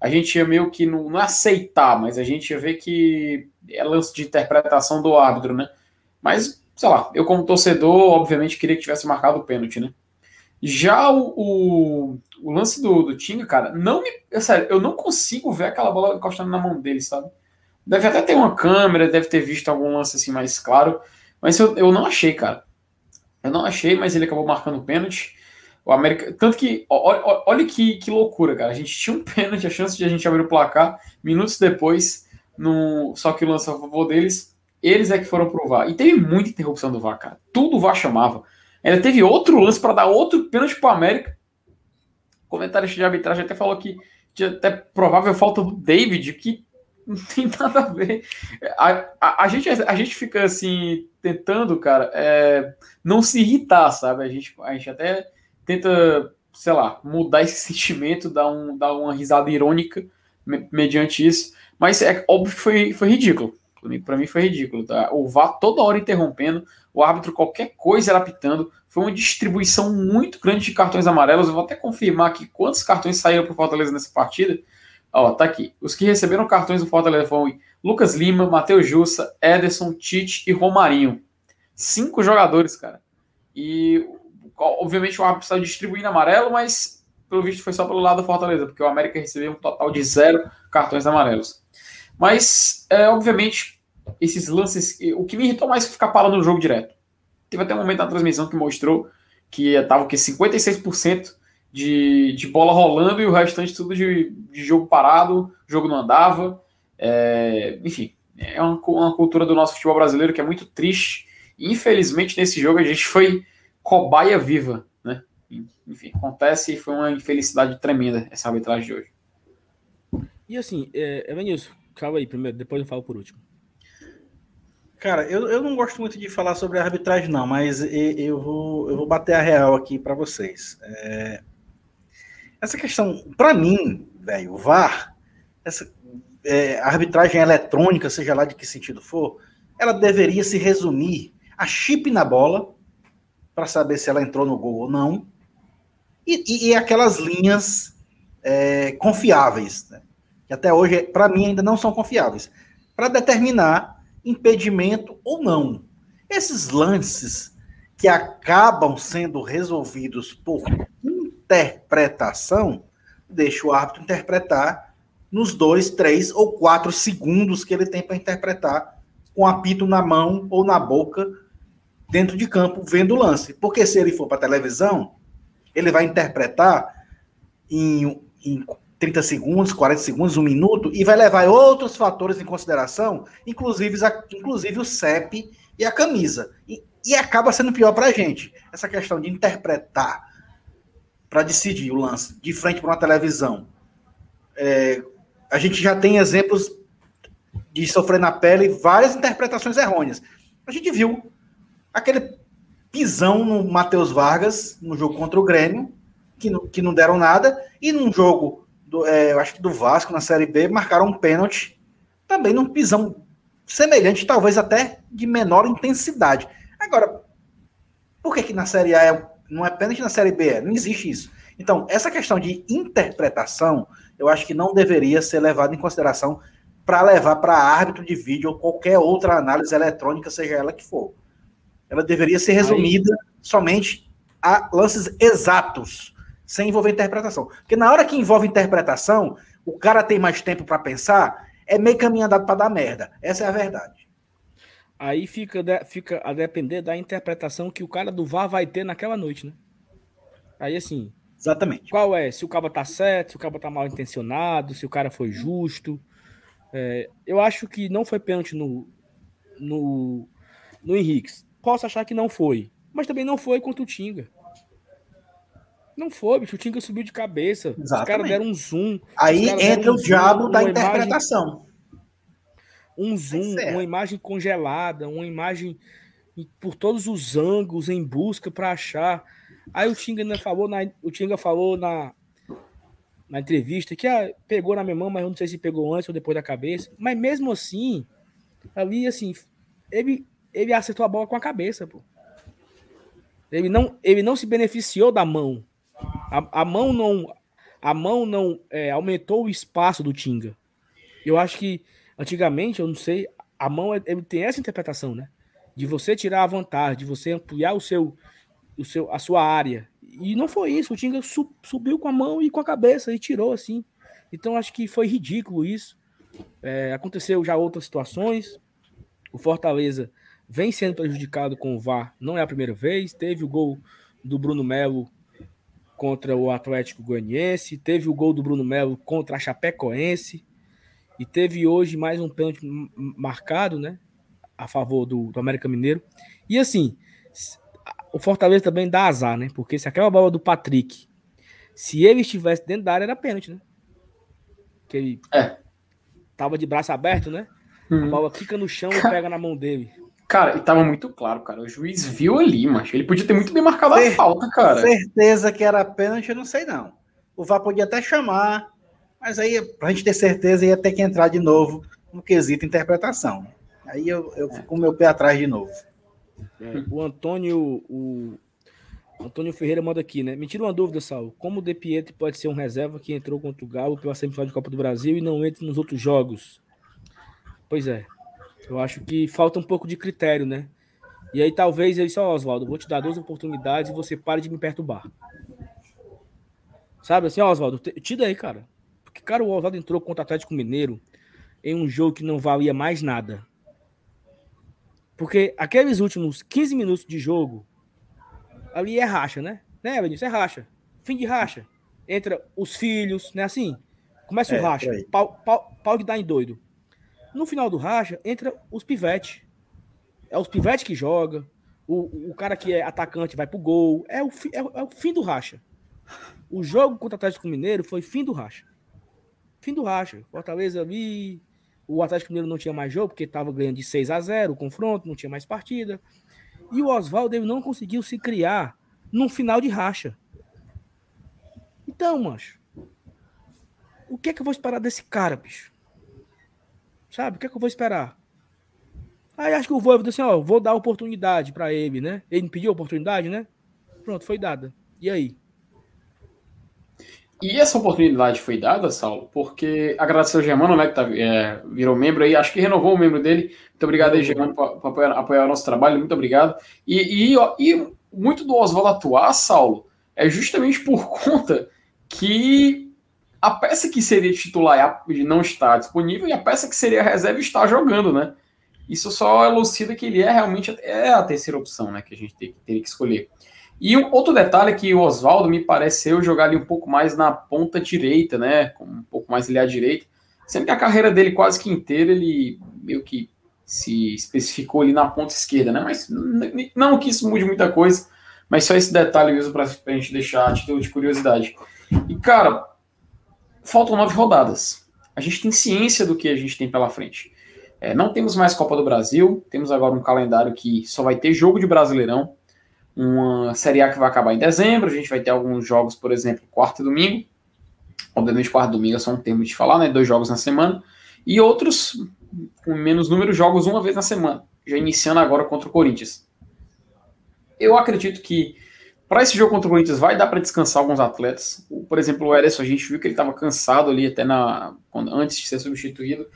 a gente ia meio que não, não aceitar, mas a gente ia ver que é lance de interpretação do árbitro, né? Mas, sei lá, eu como torcedor, obviamente queria que tivesse marcado o pênalti, né? Já o, o, o, lance do, do Tinga, cara, não me. É sério, eu não consigo ver aquela bola encostando na mão dele, sabe? Deve até ter uma câmera, deve ter visto algum lance assim mais claro, mas eu, eu não achei, cara. Eu não achei, mas ele acabou marcando o pênalti. O América. Tanto que, olha, olha que, que loucura, cara. A gente tinha um <laughs> pênalti, a chance de a gente abrir o placar, minutos depois, no, só que o lance a favor deles, eles é que foram provar. E teve muita interrupção do VAR, cara. Tudo o VAR chamava. Ainda teve outro lance para dar outro pênalti para o América. Comentarista de arbitragem até falou que tinha até provável falta do David, que não tem nada a ver. A, a, a, gente, a gente fica assim, tentando, cara, é, não se irritar, sabe? A gente, a gente até tenta sei lá, mudar esse <laughs> sentimento, dar, um, dar uma risada irônica mediante isso. Mas é óbvio que foi, foi ridículo. Para mim foi ridículo. Tá? O VAR toda hora interrompendo, o árbitro qualquer coisa era apitando. Foi uma distribuição muito grande de cartões amarelos. Eu vou até confirmar aqui quantos cartões saíram para o Fortaleza nessa partida. Ó, tá aqui. Os que receberam cartões do Fortaleza foram Lucas Lima, Matheus Jussa, Ederson, Tite e Romarinho. Cinco jogadores, cara. E, obviamente, o árbitro saiu distribuindo amarelo, mas, pelo visto, foi só pelo lado do Fortaleza, porque o América recebeu um total de zero cartões amarelos. Mas, é, obviamente, esses lances. O que me irritou mais foi ficar parando no jogo direto. Teve até um momento na transmissão que mostrou que estava que 56% de, de bola rolando e o restante tudo de, de jogo parado, jogo não andava. É, enfim, é uma, uma, cultura do nosso futebol brasileiro que é muito triste. Infelizmente, nesse jogo a gente foi cobaia viva. Né? Enfim, acontece e foi uma infelicidade tremenda essa arbitragem de hoje. E assim, é, Evanilson, calma aí primeiro, depois eu falo por último. Cara, eu, eu não gosto muito de falar sobre a arbitragem, não, mas eu vou, eu vou bater a real aqui para vocês. É, essa questão, para mim, velho, o VAR, essa é, arbitragem eletrônica, seja lá de que sentido for, ela deveria se resumir a chip na bola, para saber se ela entrou no gol ou não, e, e, e aquelas linhas é, confiáveis, né? que até hoje, para mim, ainda não são confiáveis, para determinar impedimento ou não. Esses lances que acabam sendo resolvidos por interpretação, deixa o árbitro interpretar nos dois, três ou quatro segundos que ele tem para interpretar com apito na mão ou na boca dentro de campo vendo o lance. Porque se ele for para televisão, ele vai interpretar em, em 30 segundos, 40 segundos, um minuto, e vai levar outros fatores em consideração, inclusive, inclusive o CEP e a camisa. E, e acaba sendo pior para a gente. Essa questão de interpretar para decidir o lance de frente para uma televisão. É, a gente já tem exemplos de sofrer na pele várias interpretações errôneas. A gente viu aquele pisão no Matheus Vargas no jogo contra o Grêmio, que que não deram nada, e num jogo, do, é, eu acho que do Vasco na Série B, marcaram um pênalti, também num pisão semelhante, talvez até de menor intensidade. Agora, por que, que na Série A é não é pênalti na Série B, é, não existe isso. Então, essa questão de interpretação, eu acho que não deveria ser levada em consideração para levar para árbitro de vídeo ou qualquer outra análise eletrônica, seja ela que for. Ela deveria ser resumida Aí. somente a lances exatos, sem envolver interpretação. Porque na hora que envolve interpretação, o cara tem mais tempo para pensar, é meio caminho andado para dar merda. Essa é a verdade. Aí fica, fica a depender da interpretação que o cara do VAR vai ter naquela noite, né? Aí assim. Exatamente. Qual é? Se o cara tá certo, se o cara tá mal intencionado, se o cara foi justo. É, eu acho que não foi pênalti no, no, no Henrique. Posso achar que não foi. Mas também não foi contra o Tinga. Não foi, bicho. O Tinga subiu de cabeça. Exatamente. Os caras deram um zoom. Aí entra o diabo da interpretação. Imagem um zoom, é. uma imagem congelada, uma imagem por todos os ângulos em busca para achar. Aí o Tinga ainda falou na, o Tinga falou na, na entrevista que ah, pegou na minha mão, mas eu não sei se pegou antes ou depois da cabeça. Mas mesmo assim, ali assim, ele ele acertou a bola com a cabeça, pô. Ele não, ele não se beneficiou da mão. A, a mão não a mão não é, aumentou o espaço do Tinga. Eu acho que Antigamente, eu não sei, a mão ele tem essa interpretação, né? De você tirar a vantagem, de você ampliar o seu, o seu, a sua área. E não foi isso. O Tinga subiu com a mão e com a cabeça e tirou assim. Então acho que foi ridículo isso. É, aconteceu já outras situações. O Fortaleza vem sendo prejudicado com o VAR, não é a primeira vez. Teve o gol do Bruno Melo contra o Atlético Goianiense, teve o gol do Bruno Melo contra a Chapecoense. E teve hoje mais um pênalti marcado, né? A favor do, do América Mineiro. E assim, o Fortaleza também dá azar, né? Porque se aquela bola do Patrick, se ele estivesse dentro da área, era pênalti, né? Que ele é. tava de braço aberto, né? Uhum. A bola fica no chão e pega na mão dele. Cara, e tava muito claro, cara. O juiz viu ali, mas ele podia ter muito bem marcado a falta, cara. Certeza que era pênalti, eu não sei não. O VAR podia até chamar, mas aí, pra gente ter certeza, ia ter que entrar de novo no quesito interpretação. Aí eu, eu fico com o meu pé atrás de novo. É, o Antônio, o Antônio Ferreira manda aqui, né? Me tira uma dúvida, Sal. Como o De Pietri pode ser um reserva que entrou contra o Galo pela semifinal de Copa do Brasil e não entra nos outros jogos? Pois é. Eu acho que falta um pouco de critério, né? E aí talvez ele só, Oswaldo, vou te dar duas oportunidades e você pare de me perturbar. Sabe assim, Oswaldo, tira aí, cara. Porque, cara, o Oswaldo entrou contra o Atlético Mineiro em um jogo que não valia mais nada. Porque aqueles últimos 15 minutos de jogo, ali é racha, né? Né, Benício? É racha. Fim de racha. Entra os filhos, né? Assim, começa é, o racha. Pau, pau, pau de dar em doido. No final do racha, entra os pivetes. É os pivetes que joga. O, o cara que é atacante vai pro gol. É o, é, é o fim do racha. O jogo contra o Atlético Mineiro foi fim do racha. Fim do racha. Fortaleza ali. O Atlético Mineiro não tinha mais jogo, porque estava ganhando de 6 a 0 o confronto, não tinha mais partida. E o Oswaldo não conseguiu se criar num final de racha. Então, mancho, o que é que eu vou esperar desse cara, bicho? Sabe? O que é que eu vou esperar? Aí acho que o Voivoda assim, ó, vou dar oportunidade para ele, né? Ele pediu oportunidade, né? Pronto, foi dada. E aí? E essa oportunidade foi dada, Saulo, porque agradecer ao Germano, né, que tá, é, virou membro aí, acho que renovou o membro dele. Muito obrigado aí, Germano, por, por apoiar, apoiar, o nosso trabalho, muito obrigado. E, e, e muito do Oswaldo atuar, Saulo, é justamente por <laughs> conta que a peça que seria titular não está disponível e a peça que seria reserva está jogando, né? Isso só elucida que ele é realmente é a terceira opção, né, que a gente teria que escolher. E um outro detalhe é que o Oswaldo me pareceu jogar ali um pouco mais na ponta direita, né? Um pouco mais ali à direita. Sendo que a carreira dele quase que inteira ele meio que se especificou ali na ponta esquerda, né? Mas não que isso mude muita coisa, mas só esse detalhe mesmo para a gente deixar a título de curiosidade. E cara, faltam nove rodadas. A gente tem ciência do que a gente tem pela frente. É, não temos mais Copa do Brasil, temos agora um calendário que só vai ter jogo de Brasileirão uma Série A que vai acabar em dezembro. A gente vai ter alguns jogos, por exemplo, quarta e domingo. Obviamente, quarta e domingo é só um termo de falar, né? Dois jogos na semana. E outros com menos número, jogos uma vez na semana. Já iniciando agora contra o Corinthians. Eu acredito que para esse jogo contra o Corinthians vai dar para descansar alguns atletas. Por exemplo, o Eres, a gente viu que ele estava cansado ali até na, antes de ser substituído.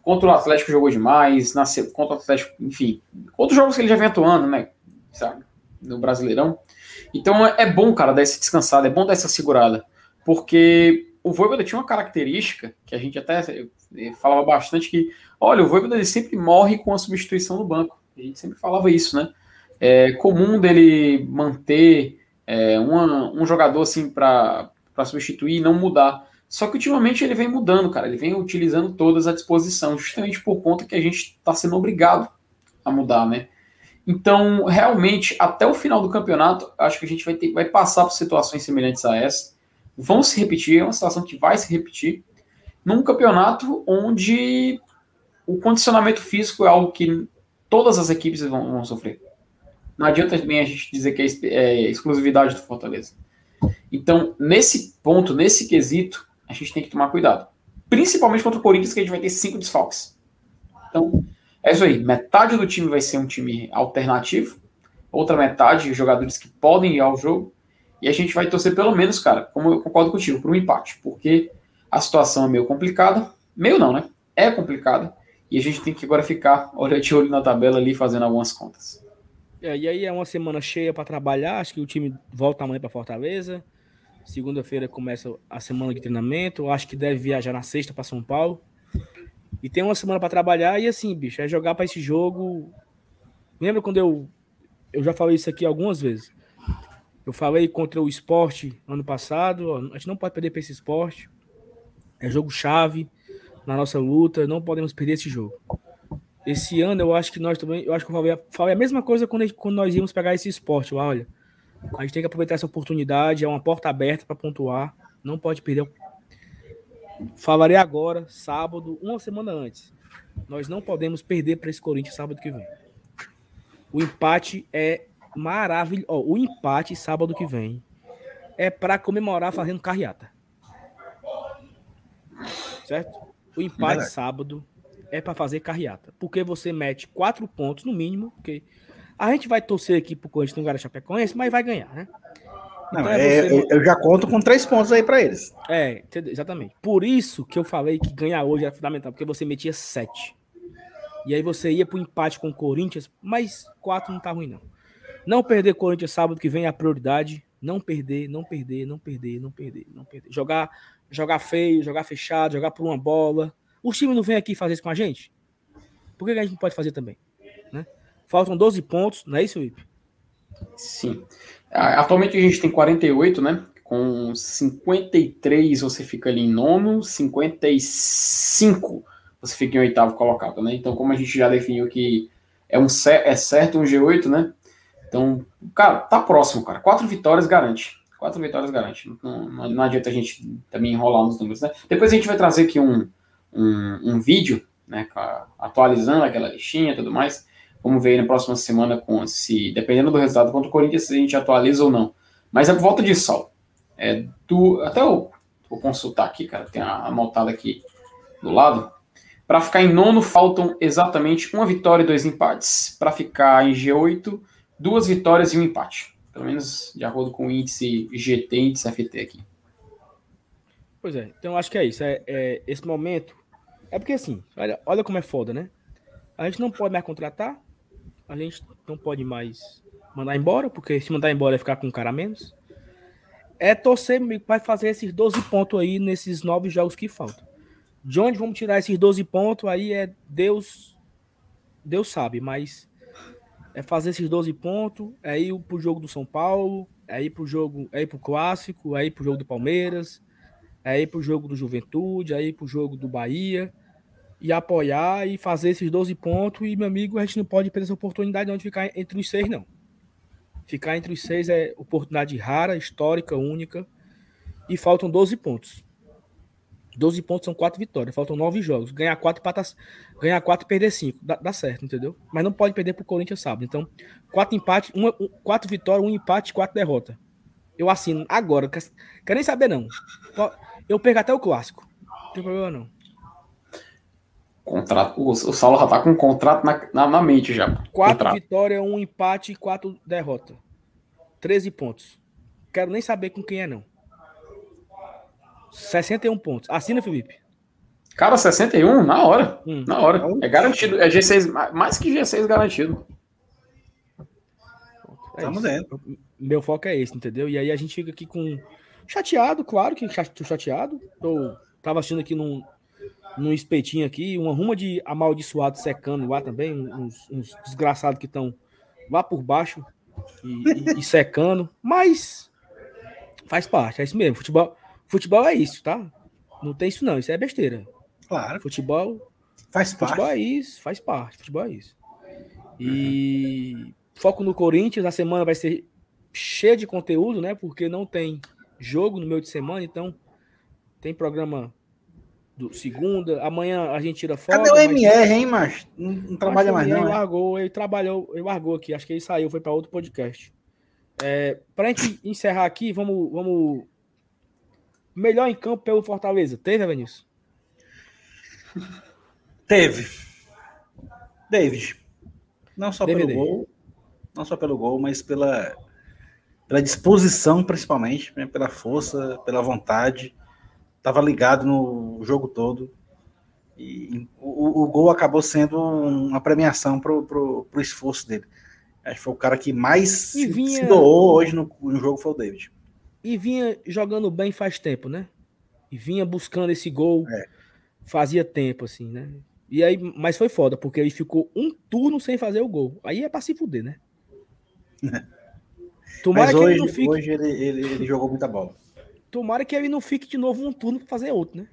Contra o Atlético jogou demais, contra o Atlético, enfim, outros jogos que ele já vem atuando, né? Sabe? no Brasileirão. Então é bom, cara, dar essa descansada, é bom dar essa segurada, porque o Voivoda tinha uma característica que a gente até falava bastante que, olha, o Voivoda ele sempre morre com a substituição no banco. A gente sempre falava isso, né? É comum dele manter é, uma, um jogador assim para substituir e não mudar. Só que ultimamente ele vem mudando, cara. Ele vem utilizando todas à disposição, justamente por conta que a gente está sendo obrigado a mudar, né? Então, realmente, até o final do campeonato, acho que a gente vai, ter, vai passar por situações semelhantes a essa. Vão se repetir, é uma situação que vai se repetir, num campeonato onde o condicionamento físico é algo que todas as equipes vão, vão sofrer. Não adianta também a gente dizer que é, é exclusividade do Fortaleza. Então, nesse ponto, nesse quesito, a gente tem que tomar cuidado. Principalmente contra o Corinthians, que a gente vai ter cinco desfalques. Então, é isso aí. Metade do time vai ser um time alternativo, outra metade jogadores que podem ir ao jogo. E a gente vai torcer pelo menos, cara, como eu concordo contigo, para um empate, porque a situação é meio complicada. Meio não, né? É complicada. E a gente tem que agora ficar olhando de olho na tabela ali, fazendo algumas contas. É, e aí é uma semana cheia para trabalhar. Acho que o time volta amanhã para Fortaleza. Segunda-feira começa a semana de treinamento. Acho que deve viajar na sexta para São Paulo. E tem uma semana para trabalhar e assim, bicho, é jogar para esse jogo. Lembra quando eu eu já falei isso aqui algumas vezes. Eu falei contra o esporte ano passado, ó, a gente não pode perder para esse esporte. É jogo chave na nossa luta, não podemos perder esse jogo. Esse ano eu acho que nós também, eu acho que eu falei, falei a mesma coisa quando, quando nós íamos pegar esse esporte. Olha, a gente tem que aproveitar essa oportunidade, é uma porta aberta para pontuar, não pode perder Falarei agora, sábado, uma semana antes. Nós não podemos perder para esse Corinthians sábado que vem. O empate é maravilhoso. Oh, o empate sábado que vem é para comemorar fazendo carreata. Certo? O empate sábado é para fazer carreata. Porque você mete quatro pontos no mínimo. Porque a gente vai torcer aqui pro Corinthians no Gara Chapecoense, mas vai ganhar, né? Não, então é, é Eu já conto com três pontos aí para eles. É, exatamente. Por isso que eu falei que ganhar hoje é fundamental, porque você metia sete. E aí você ia pro empate com o Corinthians, mas quatro não tá ruim, não. Não perder Corinthians sábado que vem é a prioridade. Não perder, não perder, não perder, não perder, não perder. Jogar, jogar feio, jogar fechado, jogar por uma bola. O time não vem aqui fazer isso com a gente? Por que a gente não pode fazer também? Né? Faltam 12 pontos, não é isso, Felipe? Sim. Atualmente a gente tem 48, né? Com 53 você fica ali em nono, 55 você fica em oitavo colocado, né? Então, como a gente já definiu que é, um, é certo um G8, né? Então, cara, tá próximo, cara. Quatro vitórias garante. Quatro vitórias garante. Não, não, não adianta a gente também enrolar nos números, né? Depois a gente vai trazer aqui um, um, um vídeo, né? Atualizando aquela listinha e tudo mais. Vamos ver aí na próxima semana com se, dependendo do resultado contra o Corinthians, se a gente atualiza ou não. Mas é por volta de sol. É do, até eu vou consultar aqui, cara, tem a anotada aqui do lado. Para ficar em nono, faltam exatamente uma vitória e dois empates. Para ficar em G8, duas vitórias e um empate. Pelo menos de acordo com o índice GT índice FT aqui. Pois é, então acho que é isso. É, é, esse momento. É porque assim, olha, olha como é foda, né? A gente não pode mais contratar, a gente não pode mais mandar embora, porque se mandar embora é ficar com um cara a menos. É torcer para fazer esses 12 pontos aí nesses nove jogos que faltam. De onde vamos tirar esses 12 pontos aí é Deus Deus sabe, mas é fazer esses 12 pontos, é ir pro jogo do São Paulo, é ir pro jogo, é ir pro clássico, é ir pro jogo do Palmeiras, é ir pro jogo do Juventude, é ir pro jogo do Bahia e apoiar e fazer esses 12 pontos. E, meu amigo, a gente não pode perder essa oportunidade não de ficar entre os seis, não. Ficar entre os seis é oportunidade rara, histórica, única. E faltam 12 pontos. 12 pontos são 4 vitórias, faltam 9 jogos. Ganhar 4 patas, ganhar 4 e perder 5. Dá, dá, certo, entendeu? Mas não pode perder pro Corinthians sábado. Então, 4 empates, 4 vitórias, 1 empate, 4 derrotas. Eu assino agora. Quer, quer nem saber, não. Eu perco até o clássico. Não tem problema, não. Contrato, o, o Saulo já tá com um contrato na, na, na mente já. 4 vitórias, 1 empate e 4 derrotas. 13 pontos. Quero nem saber com quem é, não. 61 pontos. Assina, Felipe. Cara, 61 na hora. Hum. Na hora. É garantido. É G6, mais que G6 garantido. É Estamos dentro. Meu foco é esse, entendeu? E aí a gente fica aqui com. Chateado, claro que tô chateado. Eu tava assistindo aqui num, num espetinho aqui, uma ruma de amaldiçoado secando lá também, uns, uns desgraçados que estão lá por baixo e, e, e secando. Mas faz parte, é isso mesmo. Futebol, Futebol é isso, tá? Não tem isso não, isso é besteira. Claro. Futebol faz parte. Futebol é isso, faz parte. Futebol é isso. E uhum. foco no Corinthians, a semana vai ser cheia de conteúdo, né? Porque não tem jogo no meio de semana, então tem programa do segunda, amanhã a gente tira fora. Cadê o MR, mas... hein, macho? Não, não trabalha mais não. Ele largou, ele trabalhou, ele largou aqui, acho que ele saiu, foi para outro podcast. É, para a gente encerrar aqui, vamos, vamos Melhor em campo pelo Fortaleza. Teve, Vinícius? Teve. David. Não só DVD. pelo gol, não só pelo gol, mas pela, pela disposição, principalmente, né? pela força, pela vontade. Estava ligado no jogo todo. E o, o gol acabou sendo uma premiação pro, pro, pro esforço dele. Acho que foi o cara que mais vinha... se doou hoje no, no jogo foi o David e vinha jogando bem faz tempo, né? E vinha buscando esse gol é. fazia tempo, assim, né? E aí, mas foi foda, porque ele ficou um turno sem fazer o gol. Aí é pra se fuder, né? <laughs> Tomara mas que hoje, ele não fique. Hoje ele, ele, ele, jogou muita bola. Tomara que ele não fique de novo um turno pra fazer outro, né?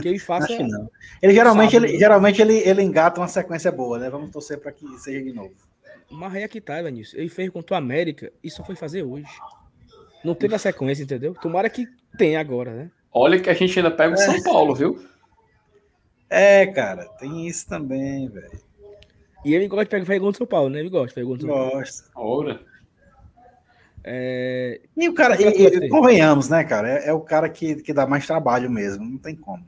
Que ele <laughs> faça. Acho que não. Ele geralmente, sábado, ele, geralmente ele, ele engata uma sequência boa, né? Vamos torcer para que seja de novo. Mas aí é que tá, Vinícius. Ele fez contra o América e só foi fazer hoje. Não teve a sequência, entendeu? Tomara que tenha agora, né? Olha que a gente ainda pega o é. São Paulo, viu? É, cara, tem isso também, velho. E ele gosta de pegar do São Paulo, né? Ele gosta de fazer gol do São Paulo. Gosta. Ora. É, E o cara, e- convenhamos, né, cara? É, é o cara que, que dá mais trabalho mesmo, não tem como.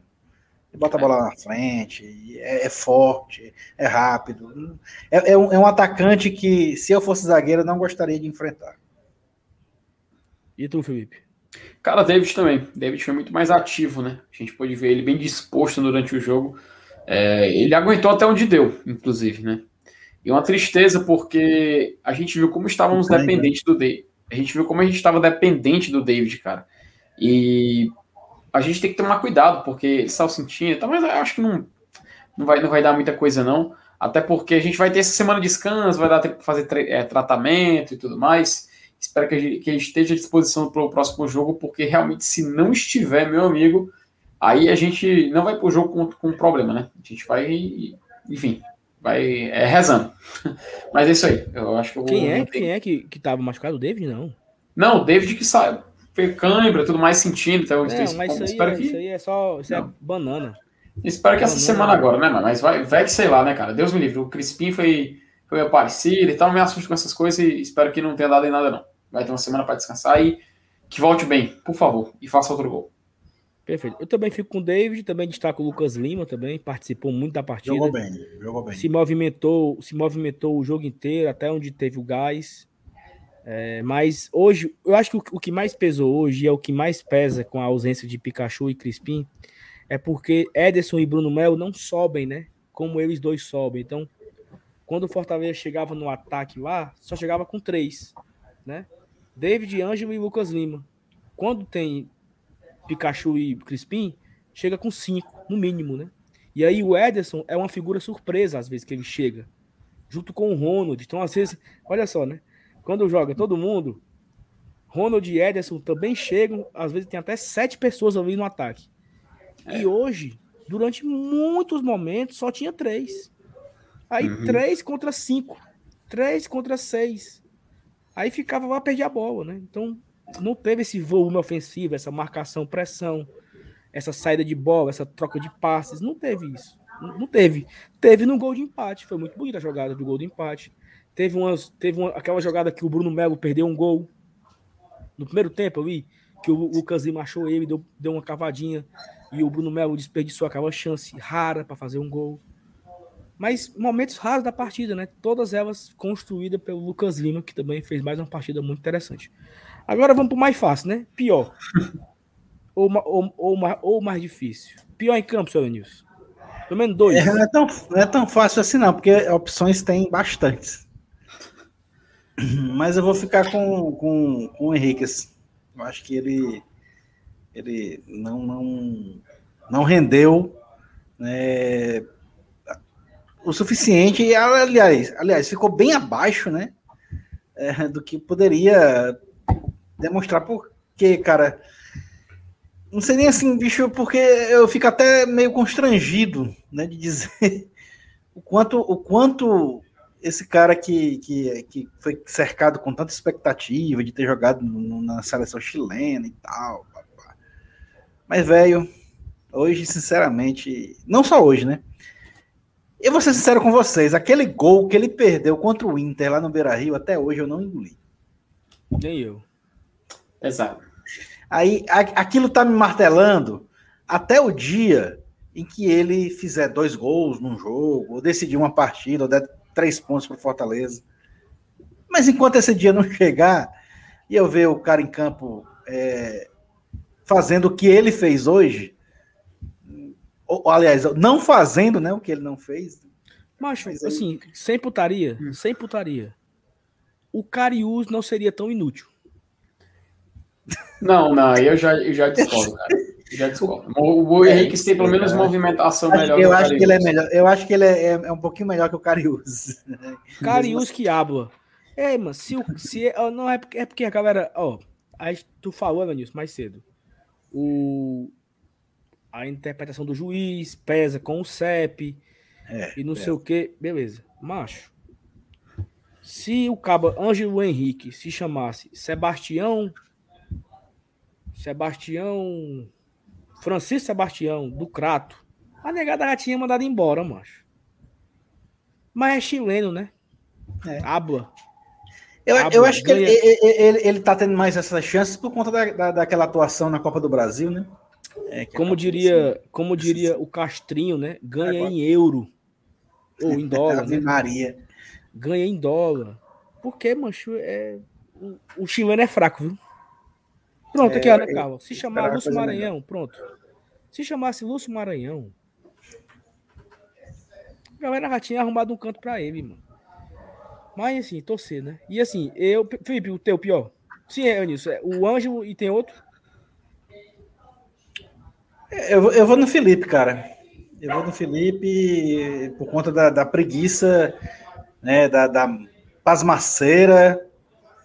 Ele bota a bola na frente, é, é forte, é rápido. É, é um, é um atacante que, se eu fosse zagueiro, eu não gostaria de enfrentar. E tu, Felipe? Cara, David também. David foi muito mais ativo, né? A gente pôde ver ele bem disposto durante o jogo. É, ele aguentou até onde deu, inclusive, né? E uma tristeza porque a gente viu como estávamos dependentes do David. A gente viu como a gente estava dependente do David, cara. E a gente tem que tomar cuidado, porque ele saiu sentindo, mas eu acho que não, não, vai, não vai dar muita coisa, não. Até porque a gente vai ter essa semana de descanso, vai dar tempo para fazer é, tratamento e tudo mais. Espero que, a gente, que ele esteja à disposição para o próximo jogo, porque realmente, se não estiver, meu amigo, aí a gente não vai para o jogo com, com problema, né? A gente vai, enfim, vai é, rezando. <laughs> Mas é isso aí. Eu acho que eu Quem é, quem é que, que tava machucado? O David, não. Não, o David que sai. Foi câimbra, tudo mais sentindo. Então, Não, mas isso aí, espero é, que, isso aí é só isso é Não. banana. espero que essa semana agora, né, mano? Mas vai, vai que sei lá, né, cara? Deus me livre. O Crispim foi, foi meio parecido e tal. Me assusto com essas coisas e espero que não tenha dado em nada, não. Vai ter uma semana para descansar e que volte bem, por favor, e faça outro gol. Perfeito. Eu também fico com o David, também destaco o Lucas Lima também, participou muito da partida. Jogou bem, jogou bem. se movimentou, se movimentou o jogo inteiro, até onde teve o gás. É, mas hoje, eu acho que o, o que mais pesou hoje, e é o que mais pesa com a ausência de Pikachu e Crispim, é porque Ederson e Bruno Melo não sobem, né? Como eles dois sobem. Então, quando o Fortaleza chegava no ataque lá, só chegava com três, né? David, Ângelo e Lucas Lima. Quando tem Pikachu e Crispim, chega com cinco, no mínimo, né? E aí o Ederson é uma figura surpresa às vezes que ele chega, junto com o Ronald. Então, às vezes, olha só, né? Quando joga todo mundo, Ronald e Ederson também chegam, às vezes tem até sete pessoas ali no ataque. E hoje, durante muitos momentos, só tinha três. Aí Uhum. três contra cinco, três contra seis. Aí ficava lá perder a bola, né? Então não teve esse volume ofensivo, essa marcação, pressão, essa saída de bola, essa troca de passes. Não teve isso. Não teve. Teve no gol de empate. Foi muito bonita a jogada do gol de empate. Teve, umas, teve uma, aquela jogada que o Bruno Melo perdeu um gol no primeiro tempo ali, que o Lucas Lima achou ele, deu, deu uma cavadinha e o Bruno Melo desperdiçou aquela chance rara para fazer um gol. Mas momentos raros da partida, né? Todas elas construídas pelo Lucas Lima, que também fez mais uma partida muito interessante. Agora vamos para o mais fácil, né? Pior. ou, ou, ou, ou mais difícil. Pior em campo, senhor Nilson. Pelo menos dois. É, não, é tão, não é tão fácil assim, não, porque opções tem bastantes. Mas eu vou ficar com, com, com o Henriquez. Eu acho que ele, ele não, não, não rendeu né, o suficiente. E, aliás, aliás, ficou bem abaixo né, é, do que poderia demonstrar. Porque, cara, não sei nem assim, bicho, porque eu fico até meio constrangido, né, de dizer <laughs> o quanto, o quanto esse cara que, que, que foi cercado com tanta expectativa de ter jogado na seleção chilena e tal. papá. Mas, velho, hoje, sinceramente, não só hoje, né? Eu vou ser sincero com vocês, aquele gol que ele perdeu contra o Inter lá no Beira Rio, até hoje eu não engoli. Nem eu. Exato. Aí a- aquilo tá me martelando até o dia em que ele fizer dois gols num jogo, ou decidir uma partida, ou der três pontos para Fortaleza. Mas enquanto esse dia não chegar e eu ver o cara em campo é, fazendo o que ele fez hoje, ou, ou, aliás, não fazendo né, o que ele não fez, Mas aí- assim, sem putaria, sem putaria. O Cariús não seria tão inútil. Não, não, eu já, eu já discordo, cara. Eu já discordo. <laughs> O, o Henrique tem pelo menos movimentação acho- melhor eu acho que ele é melhor. Eu acho que ele é, é- é um pouquinho melhor que o Cariús. <laughs> Cariús que habla. É, mano, se, o, se não é porque, é porque a galera, ó, aí tu falou, Evanilson, mais cedo. O a interpretação do juiz pesa com o CEP É, e não pesa. sei o que, beleza. Macho. Se o cabo Ângelo Henrique se chamasse Sebastião Sebastião Francisco Sebastião do Crato, a negada já tinha mandado embora, macho. Mas é chileno, né? É. Habla. Eu, eu acho que ele, ele, ele, ele tá tendo mais essas chances por conta da, da, daquela atuação na Copa do Brasil, né? É, como diria, assim, como diria o Castrinho, né? Ganha em euro. Ou em <laughs> dólar. né? Maria. Ganha em dólar. Porque, mancho, é... o, o chileno é fraco, viu? Pronto, aqui, Ana Carla. Se chamar Lúcio Maranhão, melhor. pronto. Se chamasse Lúcio Maranhão, a galera já tinha arrumado um canto pra ele, mano. Mas assim, torcer, né? E assim, eu. Felipe, o teu pior. Sim, é nisso. É o Ângelo e tem outro? Eu, eu vou no Felipe, cara. Eu vou no Felipe por conta da, da preguiça, né? Da, da pasmaceira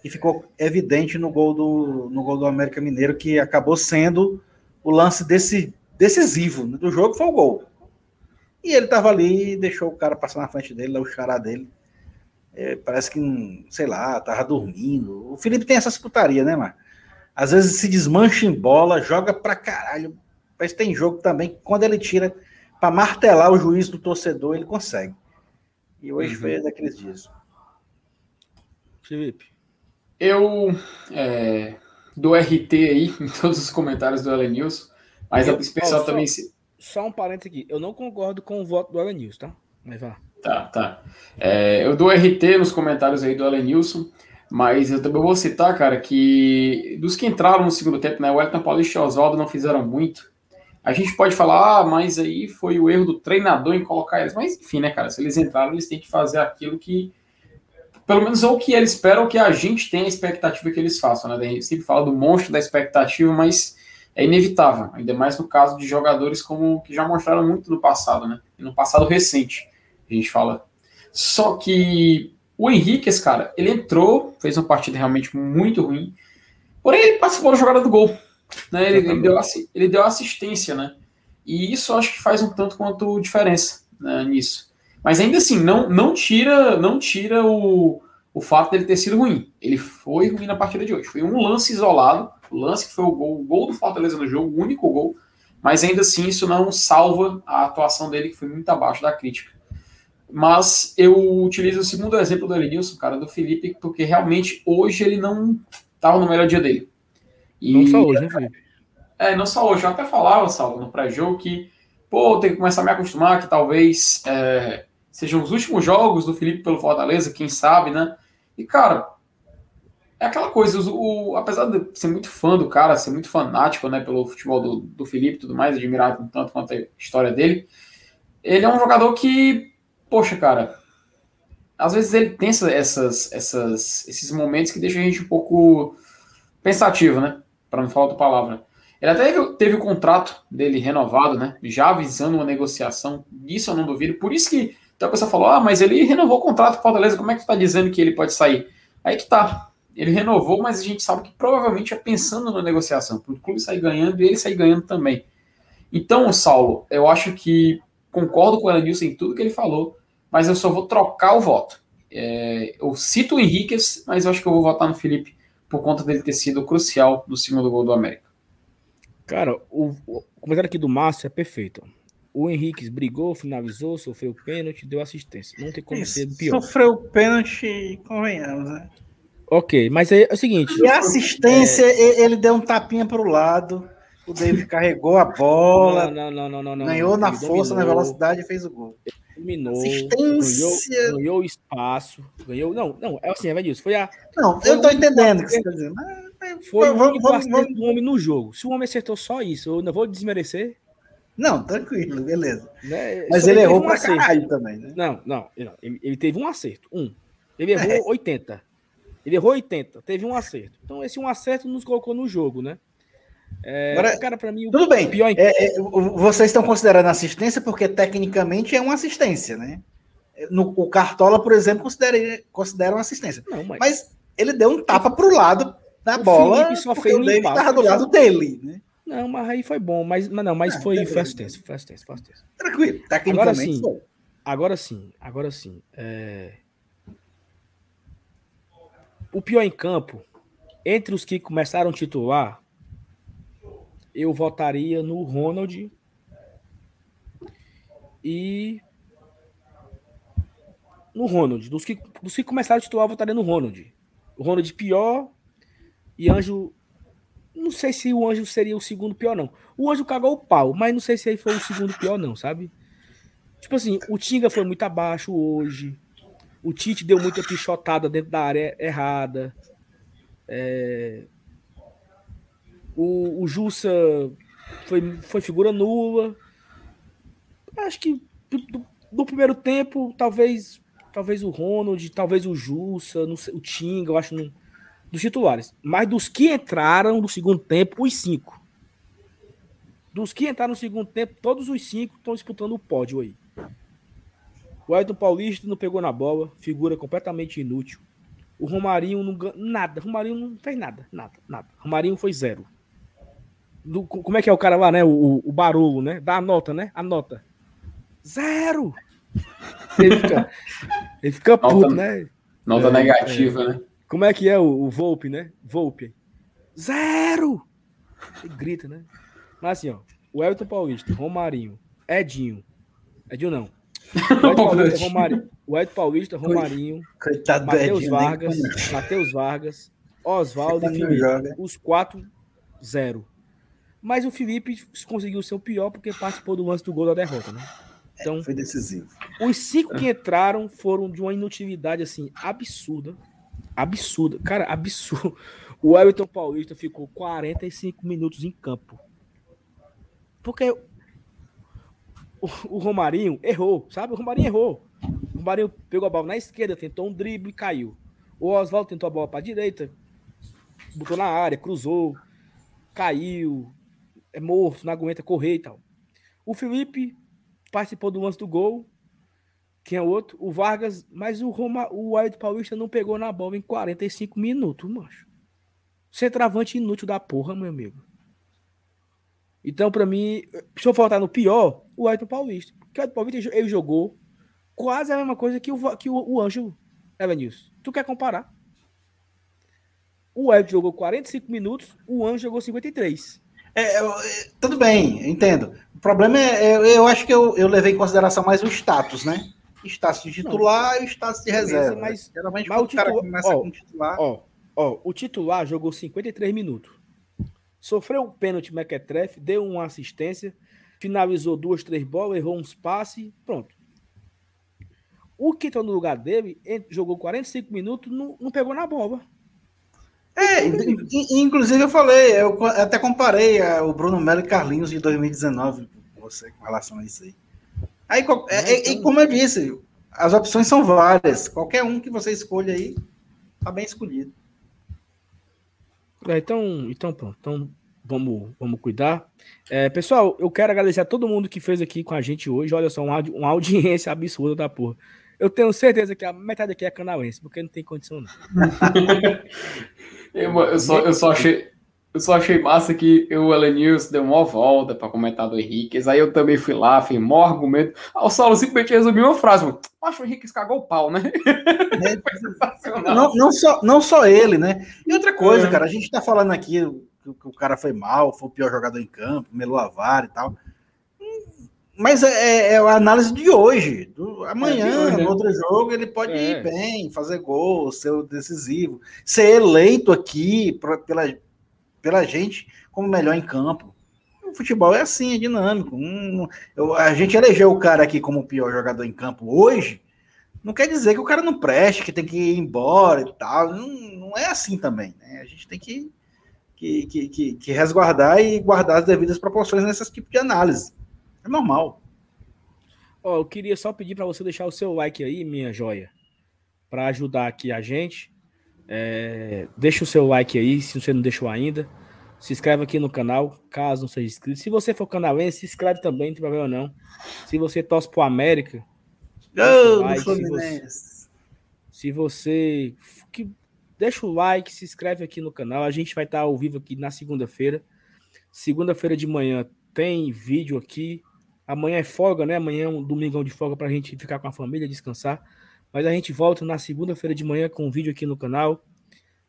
que ficou evidente no gol do, no gol do América Mineiro, que acabou sendo o lance desse, decisivo do jogo, foi o gol. E ele estava ali e deixou o cara passar na frente dele, o xará dele. É, parece que, sei lá, tava dormindo. O Felipe tem essas putaria, né, mano? Às vezes se desmancha em bola, joga pra caralho. Mas tem jogo também quando ele tira para martelar o juiz do torcedor, ele consegue. E hoje uhum. foi daqueles dias. Felipe. Eu é, dou RT aí <laughs> em todos os comentários do Ellen News, mas eu, a especial oh, também. se só um parênteses aqui. Eu não concordo com o voto do Alan News, tá? Mas vá. Tá, tá. É, eu dou RT nos comentários aí do Alan Nilson, mas eu também vou citar, cara, que dos que entraram no segundo tempo, né? O Elton Paulista e o Oswaldo não fizeram muito. A gente pode falar, ah, mas aí foi o erro do treinador em colocar eles. Mas enfim, né, cara? Se eles entraram, eles têm que fazer aquilo que. Pelo menos ou que eles esperam, ou que a gente tem a expectativa que eles façam, né? A gente sempre fala do monstro da expectativa, mas é inevitável, ainda mais no caso de jogadores como que já mostraram muito no passado, né? No passado recente, a gente fala. Só que o Henrique, esse cara, ele entrou, fez uma partida realmente muito ruim, porém ele participou da jogada do gol. Né? Ele, ele, deu, ele deu assistência, né? E isso acho que faz um tanto quanto diferença né, nisso. Mas ainda assim, não, não tira não tira o, o fato dele ter sido ruim. Ele foi ruim na partida de hoje. Foi um lance isolado o lance que foi o gol, o gol do Fortaleza no jogo, o único gol, mas ainda assim isso não salva a atuação dele, que foi muito abaixo da crítica. Mas eu utilizo o segundo exemplo do Elenilson, cara, do Felipe, porque realmente hoje ele não estava no melhor dia dele. E, não só hoje, né, Felipe? É, não só hoje. Eu até falava, Salvo, no pré-jogo, que, pô, tem que começar a me acostumar, que talvez é, sejam os últimos jogos do Felipe pelo Fortaleza, quem sabe, né? E, cara, é aquela coisa, o, o, apesar de ser muito fã do cara, ser muito fanático né, pelo futebol do, do Felipe e tudo mais, admirar tanto quanto a história dele, ele é um jogador que, poxa, cara, às vezes ele tem essas, essas, esses momentos que deixam a gente um pouco pensativo, né? Para não falar outra palavra. Ele até teve, teve o contrato dele renovado, né? Já avisando uma negociação, disso eu não duvido. Por isso que então a pessoa falou: ah, mas ele renovou o contrato com o Fortaleza, como é que tu tá dizendo que ele pode sair? Aí que tá ele renovou, mas a gente sabe que provavelmente é pensando na negociação, para o clube sair ganhando e ele sair ganhando também. Então, Saulo, eu acho que concordo com o Elenilson em tudo que ele falou, mas eu só vou trocar o voto. É, eu cito o Henrique, mas eu acho que eu vou votar no Felipe por conta dele ter sido crucial no segundo gol do América. Cara, o, o comentário aqui do Márcio é perfeito. O Henrique brigou, finalizou, sofreu pênalti, deu assistência. Não tem como ser pior. Sofreu pênalti, convenhamos, né? Ok, mas é, é o seguinte. E a assistência, é... ele deu um tapinha para o lado. O David <laughs> carregou a bola. Não, não, não, não, não ganhou não, na força, dominou, na velocidade e fez o gol. Dominou, ganhou, ganhou espaço, ganhou. Não, não, é assim, é disso. Foi a. Não, foi eu tô entendendo o que você está dizendo. Foi o vamos, vamos, homem no jogo. Se o homem acertou só isso, eu não vou desmerecer. Não, tranquilo, beleza. Né? Mas ele errou um pra acerto. caralho também, né? Não, não, não. Ele, ele, teve um acerto. Um. Ele errou é. 80. Ele errou 80, teve um acerto. Então, esse um acerto nos colocou no jogo, né? É, Agora, cara, para mim, tudo bem. Pior... É, é, vocês estão considerando assistência porque tecnicamente é uma assistência, né? No, o Cartola, por exemplo, considera, considera uma assistência. Não, mas... mas... ele deu um tapa para o lado da o bola Felipe só fez o David estava do lado dele, né? Não, mas aí foi bom, mas, mas não, mas ah, foi, foi assistência, foi assistência, foi assistência. Tranquilo, tecnicamente agora sim, foi. Agora sim, agora sim. É o pior em campo, entre os que começaram a titular, eu votaria no Ronald e no Ronald. Dos que, dos que começaram a titular, eu votaria no Ronald. O Ronald pior e Anjo. Não sei se o Anjo seria o segundo pior, não. O Anjo cagou o pau, mas não sei se ele foi o segundo pior, não, sabe? Tipo assim, o Tinga foi muito abaixo hoje. O Tite deu muita pichotada dentro da área errada. É... O, o Jussa foi, foi figura nula. Acho que do primeiro tempo, talvez talvez o Ronald, talvez o Jussa, sei, o Tinga, eu acho, dos titulares. Mas dos que entraram no segundo tempo, os cinco. Dos que entraram no segundo tempo, todos os cinco estão disputando o pódio aí. O Ayrton Paulista não pegou na bola, figura completamente inútil. O Romarinho não ganhou nada. O Romarinho não fez nada, nada, nada. O Romarinho foi zero. Do, como é que é o cara lá, né? O, o Barolo, né? Dá a nota, né? A nota. Zero! Ele fica, ele fica nota, puto, né? Nota é, negativa, é. né? Como é que é o, o Volpe, né? Volpe. Zero! Ele grita, né? Mas assim, ó. O Elton Paulista, Romarinho, Edinho. Edinho não. O Edson <laughs> Paulista, Romarinho, o Edson Paulista, Romarinho, Matheus Vargas, Matheus Vargas, Oswaldo e Felipe. Os quatro, zero. Mas o Felipe conseguiu ser o pior porque participou do lance do gol da derrota, né? Então, foi decisivo. Os cinco que entraram foram de uma inutilidade assim absurda. Absurda. Cara, absurdo. O Everton Paulista ficou 45 minutos em campo. Porque o, Romarinho errou, sabe? O Romarinho errou. O Romarinho pegou a bola na esquerda, tentou um drible e caiu. O Oswaldo tentou a bola para a direita, botou na área, cruzou, caiu, é morto, não aguenta correr e tal. O Felipe participou do lance do gol. Quem é outro? O Vargas, mas o Roma, o Wild Paulista não pegou na bola em 45 minutos, macho. Centravante inútil da porra, meu amigo. Então, para mim, se eu faltar no pior, o Ayrton Paulista. Porque o Ayrton Paulista ele jogou quase a mesma coisa que o, que o, o Anjo Evanilson. Tu quer comparar? O Ayrton jogou 45 minutos, o Anjo jogou 53. É, eu, é, tudo bem, entendo. O problema é, eu, eu acho que eu, eu levei em consideração mais o status, né? De titular e de reserva. Mas, Geralmente, mas o, titular, cara começa ó, com titular. Ó, ó, o titular jogou 53 minutos. Sofreu um pênalti Mequetrefe, deu uma assistência, finalizou duas, três bolas, errou uns passes, pronto. O que entrou no lugar dele jogou 45 minutos, não, não pegou na bola. É, inclusive eu falei, eu até comparei é, o Bruno Melo e Carlinhos de 2019 com você com relação a isso aí. Aí, é, é, então... como eu disse, as opções são várias. Qualquer um que você escolha aí, tá bem escolhido. É, então, então pronto. Então vamos, vamos cuidar. É, pessoal, eu quero agradecer a todo mundo que fez aqui com a gente hoje. Olha só, uma, uma audiência absurda da porra. Eu tenho certeza que a metade aqui é canauense, porque não tem condição, não. <laughs> eu, eu, só, eu só achei. Eu só achei massa que o Elenils deu uma volta para comentar do Henrique. Aí eu também fui lá, fiz maior argumento. Ah, o Saulo simplesmente resumiu uma frase, mano. Acho o Henrique cagou o pau, né? É, <laughs> sensacional. Não, não, só, não só ele, né? E outra coisa, é. cara, a gente tá falando aqui que o cara foi mal, foi o pior jogador em campo, melou a vara e tal. Mas é, é, é a análise de hoje. Do, amanhã, é hoje, no né? outro jogo, ele pode é. ir bem, fazer gol, ser decisivo, ser eleito aqui pra, pela, pela gente como melhor em campo. O futebol é assim, é dinâmico. Eu, a gente elegeu o cara aqui como o pior jogador em campo hoje, não quer dizer que o cara não preste, que tem que ir embora e tal. Não, não é assim também. Né? A gente tem que, que, que, que resguardar e guardar as devidas proporções nesse tipo de análise. É normal. Ó, eu queria só pedir para você deixar o seu like aí, minha joia, para ajudar aqui a gente. É, deixa o seu like aí, se você não deixou ainda. Se inscreve aqui no canal, caso não seja inscrito. Se você for canalense, se inscreve também, não tem problema não. Se você torce pro América, oh, like, se você, se você que, deixa o like, se inscreve aqui no canal. A gente vai estar ao vivo aqui na segunda-feira. Segunda-feira de manhã tem vídeo aqui Amanhã é folga, né? Amanhã é um domingão de folga para a gente ficar com a família, descansar. Mas a gente volta na segunda-feira de manhã com um vídeo aqui no canal.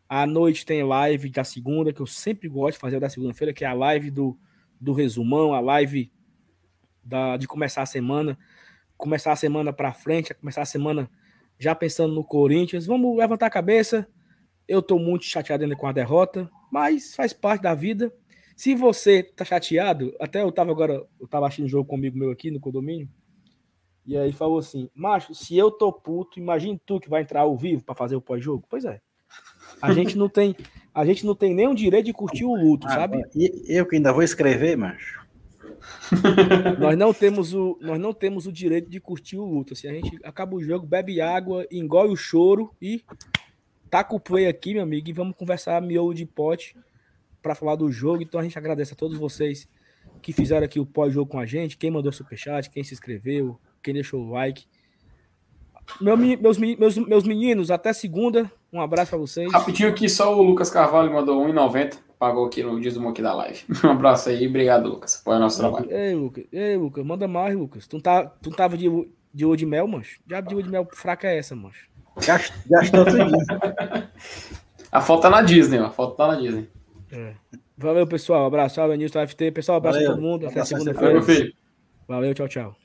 À noite tem live da segunda, que eu sempre gosto de fazer da segunda-feira, que é a live do, do resumão, a live da, de começar a semana. Começar a semana para frente, começar a semana já pensando no Corinthians. Vamos levantar a cabeça. Eu tô muito chateado ainda com a derrota, mas faz parte da vida. Se você tá chateado, até eu tava agora, eu tava assistindo um jogo comigo meu aqui no condomínio, e aí falou assim: Macho, se eu tô puto, imagine tu que vai entrar ao vivo para fazer o pós-jogo. Pois é. A gente não tem, a gente não tem nenhum direito de curtir o luto, ah, sabe? E eu que ainda vou escrever, macho. <laughs> <laughs> nós não temos o, nós não temos o direito de curtir o luto. Assim, a gente acaba o jogo, bebe água, engole o choro e taca o play aqui, meu amigo, e vamos conversar miolo de pote para falar do jogo. Então a gente agradece a todos vocês que fizeram aqui o pós-jogo com a gente, quem mandou superchat, quem se inscreveu, quem deixou o like. Meu, meus, meus, meus meninos, até segunda. Um abraço para vocês. Rapidinho aqui, só o Lucas Carvalho mandou 1,90. Pagou aqui no dízimo aqui da live. <laughs> Um abraço aí. Obrigado, Lucas. Foi o nosso trabalho. Ei, Lucas. Ei, Lucas. Manda mais, Lucas. Tu, tá, tu tava de, de olho de mel, mancho? Já de olho de mel fraca é essa, mancho? Gastou tudo. <laughs> a foto tá na Disney, ó. A foto tá na Disney. É. Valeu, pessoal. Abraço. Tchau, Nilson FT. Pessoal, abraço Valeu. a todo mundo. Até segunda-feira. Valeu, tchau, tchau.